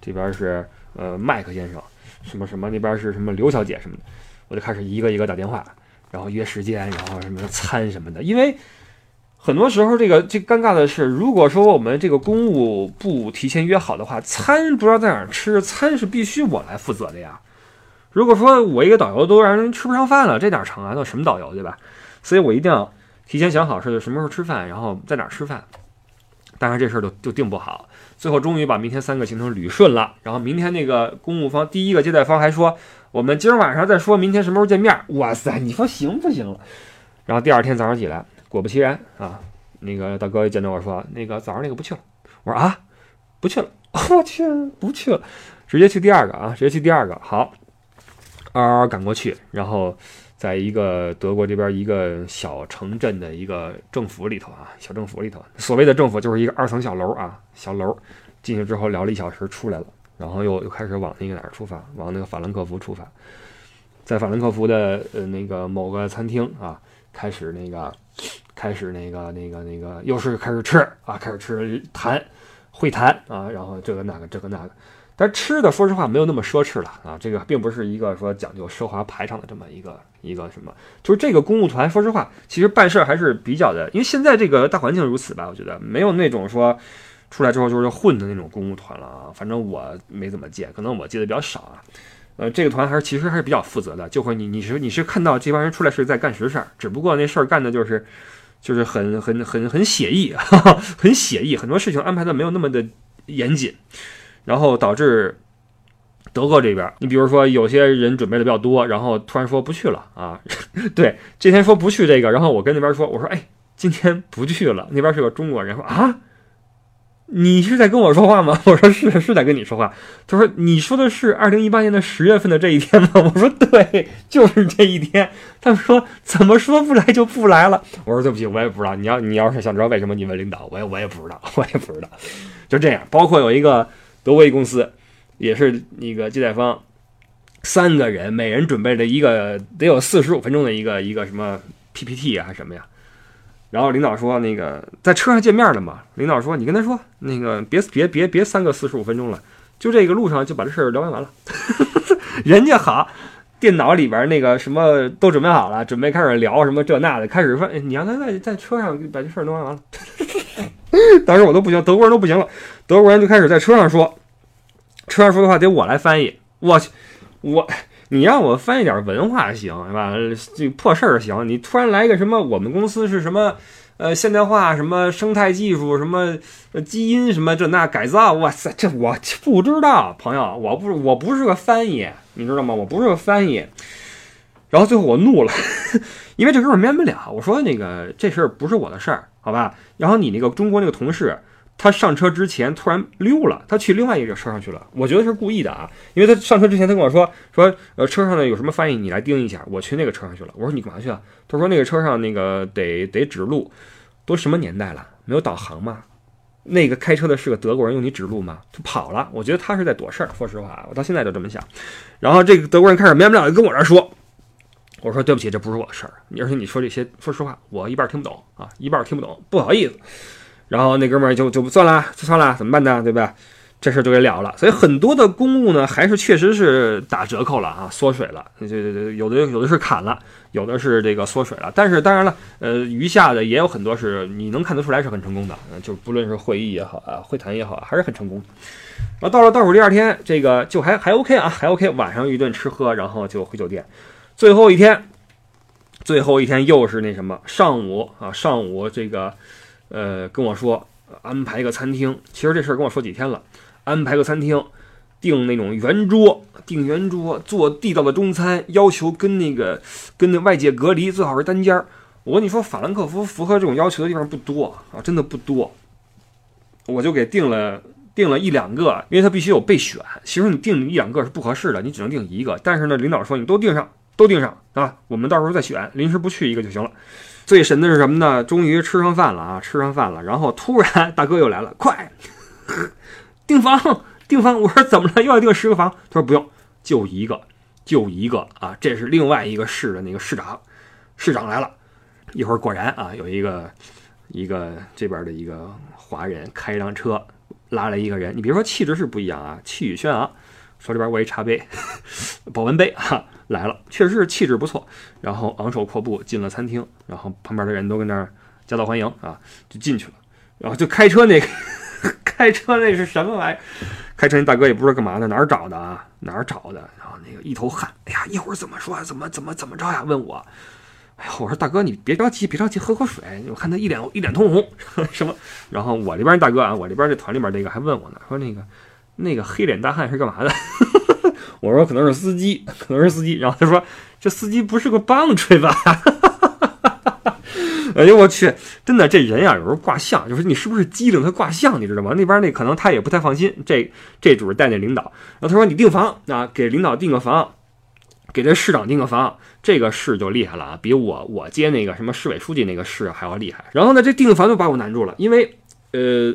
这边是呃麦克先生，什么什么那边是什么刘小姐什么的。”我就开始一个一个打电话，然后约时间，然后什么餐什么的。因为很多时候，这个这尴尬的是，如果说我们这个公务不提前约好的话，餐不知道在哪儿吃，餐是必须我来负责的呀。如果说我一个导游都让人吃不上饭了，这哪成啊？那什么导游对吧？所以我一定要提前想好是什么时候吃饭，然后在哪儿吃饭。但是这事儿就就定不好，最后终于把明天三个行程捋顺了。然后明天那个公务方第一个接待方还说。我们今儿晚上再说，明天什么时候见面？哇塞，你说行不行了？然后第二天早上起来，果不其然啊，那个大哥一见到我说：“那个早上那个不去了。”我说：“啊，不去了。”我去，不去了，直接去第二个啊，直接去第二个。好，嗷嗷赶过去，然后在一个德国这边一个小城镇的一个政府里头啊，小政府里头，所谓的政府就是一个二层小楼啊，小楼进去之后聊了一小时，出来了。然后又又开始往那个哪儿出发，往那个法兰克福出发，在法兰克福的呃那个某个餐厅啊，开始那个开始那个那个那个又是开始吃啊，开始吃谈会谈啊，然后这个那个这个那个，但吃的说实话没有那么奢侈了啊，这个并不是一个说讲究奢华排场的这么一个一个什么，就是这个公务团，说实话，其实办事儿还是比较的，因为现在这个大环境如此吧，我觉得没有那种说。出来之后就是混的那种公务团了啊，反正我没怎么见，可能我记得比较少啊。呃，这个团还是其实还是比较负责的，就会你你是你是看到这帮人出来是在干实事儿，只不过那事儿干的就是就是很很很很写意，很写意，很多事情安排的没有那么的严谨，然后导致德国这边，你比如说有些人准备的比较多，然后突然说不去了啊，对，这天说不去这个，然后我跟那边说，我说哎，今天不去了，那边是个中国人说啊。你是在跟我说话吗？我说是，是在跟你说话。他说：“你说的是二零一八年的十月份的这一天吗？” 我说：“对，就是这一天。”他们说：“怎么说不来就不来了？”我说：“对不起，我也不知道。你要你要是想知道为什么，你问领导，我也我也不知道，我也不知道。就这样。包括有一个德国一公司，也是那个接待方，三个人，每人准备了一个得有四十五分钟的一个一个什么 PPT 啊，还是什么呀？然后领导说那个在车上见面了嘛，领导说你跟他说那个别别别别三个四十五分钟了，就这个路上就把这事儿聊完完了。人家好，电脑里边那个什么都准备好了，准备开始聊什么这那的，开始说你让他在在车上把这事儿弄完完了。当时我都不行，德国人都不行了，德国人就开始在车上说，车上说的话得我来翻译，我去。我，你让我翻译点文化行是吧？这破事儿行。你突然来个什么？我们公司是什么？呃，现代化什么生态技术什么基因什么这那改造？哇塞，这我不知道，朋友，我不我不是个翻译，你知道吗？我不是个翻译。然后最后我怒了，因为这哥们儿 man 不了。我说那个这事儿不是我的事儿，好吧？然后你那个中国那个同事。他上车之前突然溜了，他去另外一个车上去了。我觉得是故意的啊，因为他上车之前他跟我说说，呃，车上呢有什么翻译你来盯一下。我去那个车上去了。我说你干嘛去啊？他说那个车上那个得得指路，都什么年代了，没有导航吗？那个开车的是个德国人，用你指路吗？他跑了。我觉得他是在躲事儿。说实话，我到现在都这么想。然后这个德国人开始 man 不了就跟我这说，我说对不起，这不是我的事儿。而且你说这些，说实话，我一半听不懂啊，一半听不懂，不好意思。然后那哥们儿就就算了，就算了，怎么办呢？对吧？这事儿就给了了。所以很多的公务呢，还是确实是打折扣了啊，缩水了。对对对，有的有的是砍了，有的是这个缩水了。但是当然了，呃，余下的也有很多是你能看得出来是很成功的，就不论是会议也好啊，会谈也好，还是很成功。然后到了倒数第二天，这个就还还 OK 啊，还 OK。晚上一顿吃喝，然后就回酒店。最后一天，最后一天又是那什么，上午啊，上午这个。呃，跟我说安排个餐厅，其实这事儿跟我说几天了。安排个餐厅，订那种圆桌，订圆桌，做地道的中餐，要求跟那个跟那外界隔离，最好是单间儿。我跟你说，法兰克福符合这种要求的地方不多啊，真的不多。我就给订了订了一两个，因为他必须有备选。其实你订一两个是不合适的，你只能订一个。但是呢，领导说你都订上，都订上啊，我们到时候再选，临时不去一个就行了。最神的是什么呢？终于吃上饭了啊！吃上饭了，然后突然大哥又来了，快 订房 订房！我说怎么了？又要订十个房？他说不用，就一个，就一个啊！这是另外一个市的那个市长，市长来了。一会儿果然啊，有一个一个这边的一个华人开一辆车拉来一个人，你别说气质是不一样啊，气宇轩昂，手里边握一茶杯，保温杯哈。来了，确实是气质不错，然后昂首阔步进了餐厅，然后旁边的人都跟那儿夹道欢迎啊，就进去了，然后就开车那个 开车那是什么玩意儿？开车那大哥也不知道干嘛的，哪儿找的啊？哪儿找的？然后那个一头汗，哎呀，一会儿怎么说？怎么怎么怎么着呀？问我，哎呀，我说大哥你别着急，别着急，喝口水。我看他一脸一脸通红，什么？然后我这边大哥啊，我这边这团里边那个还问我呢，说那个那个黑脸大汉是干嘛的？我说可能是司机，可能是司机。然后他说：“这司机不是个棒槌吧？” 哎呦我去！真的，这人呀，有时候卦象，就是你是不是机灵？他卦象，你知道吗？那边那可能他也不太放心。这这主带那领导，然后他说：“你订房啊，给领导订个房，给这市长订个房。”这个市就厉害了啊，比我我接那个什么市委书记那个市还要厉害。然后呢，这订房就把我难住了，因为呃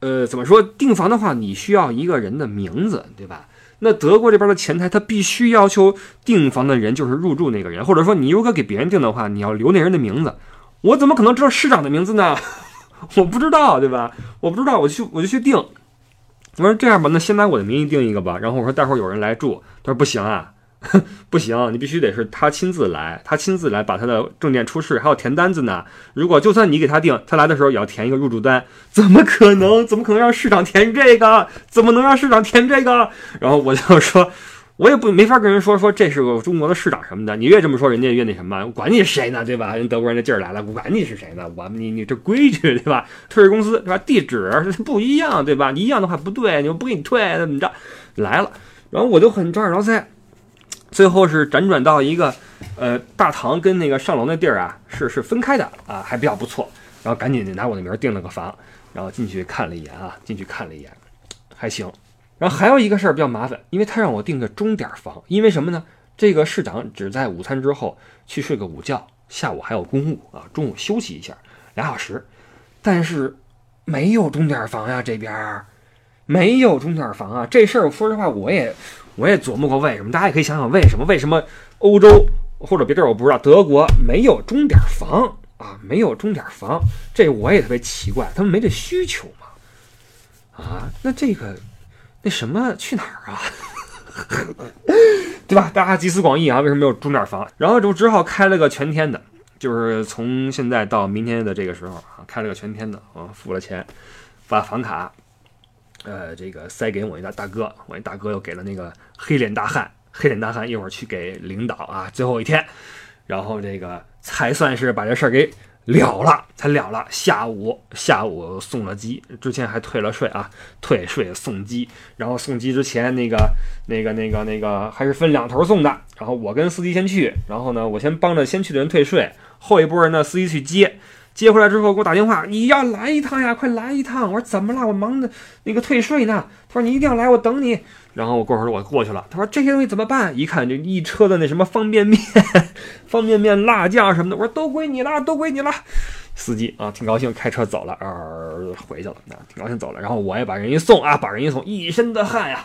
呃，怎么说？订房的话，你需要一个人的名字，对吧？那德国这边的前台，他必须要求订房的人就是入住那个人，或者说你如果给别人订的话，你要留那人的名字。我怎么可能知道市长的名字呢？我不知道，对吧？我不知道，我去我就去订。我说这样吧，那先拿我的名义订一个吧。然后我说待会儿有人来住，他说不行啊。不行，你必须得是他亲自来，他亲自来把他的证件出示，还要填单子呢。如果就算你给他订，他来的时候也要填一个入住单，怎么可能？怎么可能让市长填这个？怎么能让市长填这个？然后我就说，我也不没法跟人说说这是个中国的市长什么的。你越这么说，人家越那什么，管你是谁呢，对吧？人德国人的劲儿来了，管你是谁呢？我你你这规矩对吧？退税公司对吧？地址不一样对吧？你一样的话不对，你们不给你退怎么着？来了，然后我就很抓耳挠腮。最后是辗转到一个，呃，大堂跟那个上楼那地儿啊，是是分开的啊，还比较不错。然后赶紧拿我的名儿订了个房，然后进去看了一眼啊，进去看了一眼，还行。然后还有一个事儿比较麻烦，因为他让我订个钟点房，因为什么呢？这个市长只在午餐之后去睡个午觉，下午还有公务啊，中午休息一下俩小时，但是没有钟点房呀，这边没有钟点房啊！这事儿说实话，我也我也琢磨过为什么。大家也可以想想为什么？为什么欧洲或者别地儿我不知道，德国没有钟点房啊？没有钟点房，这我也特别奇怪，他们没这需求吗？啊，那这个那什么去哪儿啊？对吧？大家集思广益啊，为什么没有钟点房？然后就只好开了个全天的，就是从现在到明天的这个时候啊，开了个全天的啊，付了钱，把房卡。呃，这个塞给我一大大哥，我一大哥又给了那个黑脸大汉，黑脸大汉一会儿去给领导啊，最后一天，然后这个才算是把这事儿给了了，才了了。下午下午送了机，之前还退了税啊，退税送机，然后送机之前那个那个那个那个还是分两头送的，然后我跟司机先去，然后呢，我先帮着先去的人退税，后一波人呢，司机去接。接回来之后给我打电话，你要来一趟呀，快来一趟！我说怎么了？我忙着那个退税呢。他说你一定要来，我等你。然后我过会儿我过去了。他说这些东西怎么办？一看就一车的那什么方便面、方便面、辣酱什么的。我说都归你了，都归你了。司机啊，挺高兴，开车走了，呃，回去了，那挺高兴走了。然后我也把人一送啊，把人一送，一身的汗呀。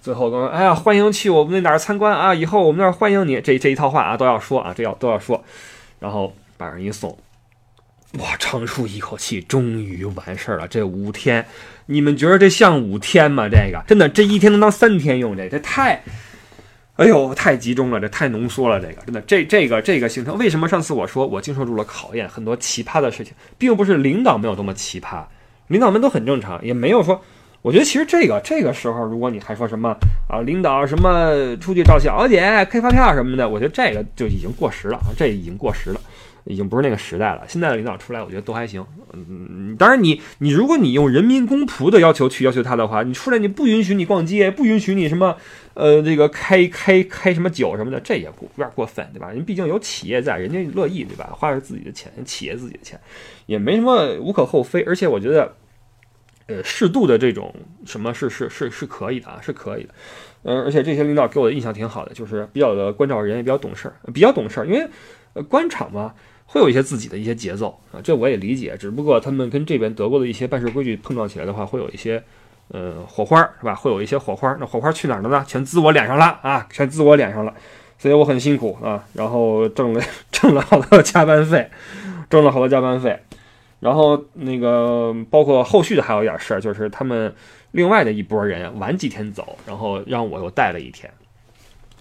最后跟我说，哎呀，欢迎去我们那哪儿参观啊，以后我们那儿欢迎你。这这一套话啊都要说啊，这要都要说。然后把人一送。我长出一口气，终于完事儿了。这五天，你们觉得这像五天吗？这个真的，这一天能当三天用。这这太，哎呦，太集中了，这太浓缩了。这个真的，这这个这个行程，为什么上次我说我经受住了考验？很多奇葩的事情，并不是领导没有多么奇葩，领导们都很正常，也没有说。我觉得其实这个这个时候，如果你还说什么啊，领导什么出去找小姐开发票什么的，我觉得这个就已经过时了啊，这已经过时了。已经不是那个时代了。现在的领导出来，我觉得都还行。嗯，当然你你如果你用人民公仆的要求去要求他的话，你出来你不允许你逛街，不允许你什么呃这个开开开什么酒什么的，这也过有点过分，对吧？人毕竟有企业在，人家乐意，对吧？花着自己的钱，企业自己的钱，也没什么无可厚非。而且我觉得，呃，适度的这种什么是是是是可以的啊，是可以的。嗯，而且这些领导给我的印象挺好的，就是比较的关照人，也比较懂事儿，比较懂事儿，因为呃官场嘛。会有一些自己的一些节奏啊，这我也理解。只不过他们跟这边德国的一些办事规矩碰撞起来的话，会有一些，呃，火花是吧？会有一些火花。那火花去哪儿了呢？全滋我脸上了啊！全滋我脸上了，所以我很辛苦啊。然后挣了 挣了好多加班费，挣了好多加班费。然后那个包括后续的还有一点事儿，就是他们另外的一波人晚几天走，然后让我又带了一天。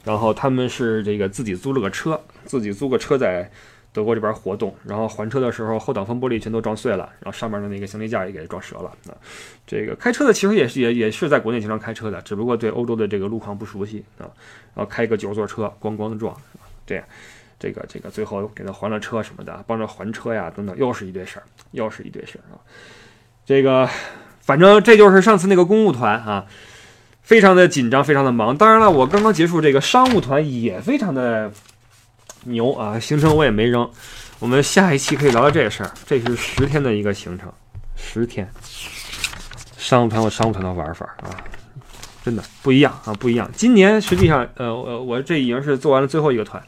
然后他们是这个自己租了个车，自己租个车在。德国这边活动，然后还车的时候后挡风玻璃全都撞碎了，然后上面的那个行李架也给撞折了。那这个开车的其实也是也也是在国内经常开车的，只不过对欧洲的这个路况不熟悉啊。然后开一个九座车咣咣的撞，这样这个这个最后给他还了车什么的，帮着还车呀等等，又是一堆事儿，又是一堆事儿啊。这个反正这就是上次那个公务团啊，非常的紧张，非常的忙。当然了，我刚刚结束这个商务团也非常的。牛啊！行程我也没扔，我们下一期可以聊聊这个事儿。这是十天的一个行程，十天。商务团和商务团的玩法啊，真的不一样啊，不一样。今年实际上，呃，我我这已经是做完了最后一个团。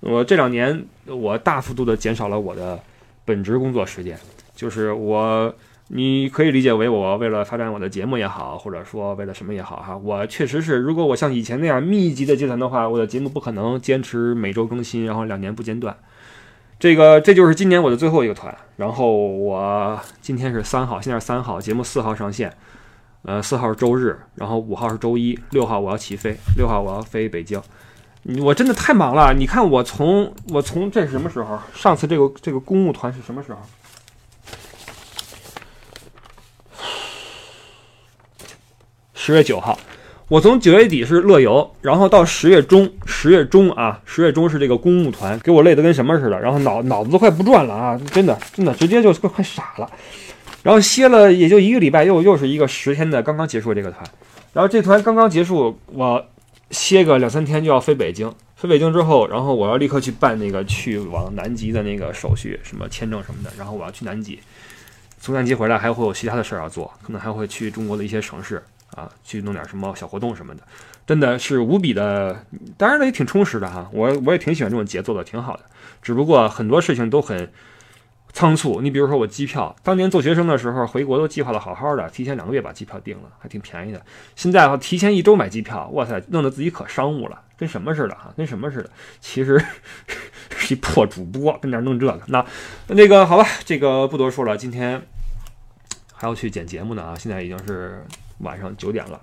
我这两年我大幅度的减少了我的本职工作时间，就是我。你可以理解为我为了发展我的节目也好，或者说为了什么也好哈，我确实是，如果我像以前那样密集的接团的话，我的节目不可能坚持每周更新，然后两年不间断。这个这就是今年我的最后一个团，然后我今天是三号，现在是三号，节目四号上线，呃，四号是周日，然后五号是周一，六号我要起飞，六号我要飞北京。我真的太忙了，你看我从我从这是什么时候？上次这个这个公务团是什么时候？十月九号，我从九月底是乐游，然后到十月中，十月中啊，十月中是这个公务团，给我累得跟什么似的，然后脑脑子都快不转了啊，真的真的直接就快快傻了。然后歇了也就一个礼拜，又又是一个十天的刚刚结束这个团，然后这团刚刚结束，我歇个两三天就要飞北京，飞北京之后，然后我要立刻去办那个去往南极的那个手续，什么签证什么的，然后我要去南极，从南极回来还会有其他的事儿要做，可能还会去中国的一些城市。啊，去弄点什么小活动什么的，真的是无比的，当然了也挺充实的哈。我我也挺喜欢这种节奏的，挺好的。只不过很多事情都很仓促。你比如说我机票，当年做学生的时候回国都计划的好好的，提前两个月把机票订了，还挺便宜的。现在的话，提前一周买机票，哇塞，弄得自己可商务了，跟什么似的哈，跟什么似的。其实 是一破主播，跟那弄这个。那那个好吧，这个不多说了，今天还要去剪节目呢啊，现在已经是晚上九点了。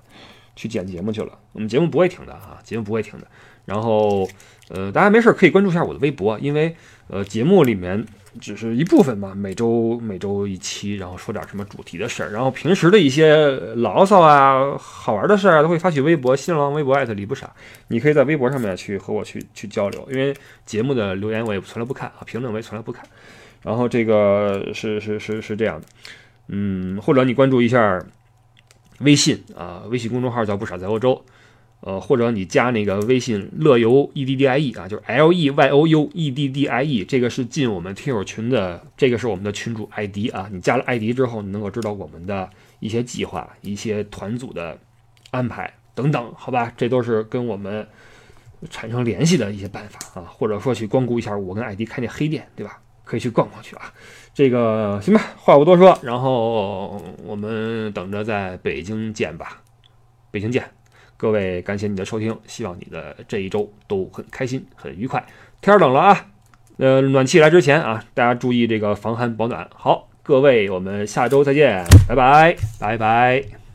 去剪节目去了，我们节目不会停的哈，节目不会停的。然后，呃，大家没事可以关注一下我的微博，因为呃，节目里面只是一部分嘛，每周每周一期，然后说点什么主题的事儿，然后平时的一些牢骚啊、好玩的事儿啊，都会发去微博，新浪微博艾特李不傻，你可以在微博上面去和我去去交流，因为节目的留言我也从来不看啊，评论我也从来不看。然后这个是是是是这样的，嗯，或者你关注一下。微信啊，微信公众号叫不傻在欧洲，呃，或者你加那个微信乐游 e d d i e 啊，就是 l e y o u e d d i e，这个是进我们听友群的，这个是我们的群主 ID 啊。你加了 ID 之后，你能够知道我们的一些计划、一些团组的安排等等，好吧？这都是跟我们产生联系的一些办法啊，或者说去光顾一下我跟 ID 开那黑店，对吧？可以去逛逛去啊。这个行吧，话不多说，然后我们等着在北京见吧，北京见，各位感谢你的收听，希望你的这一周都很开心很愉快。天冷了啊，呃，暖气来之前啊，大家注意这个防寒保暖。好，各位，我们下周再见，拜拜，拜拜。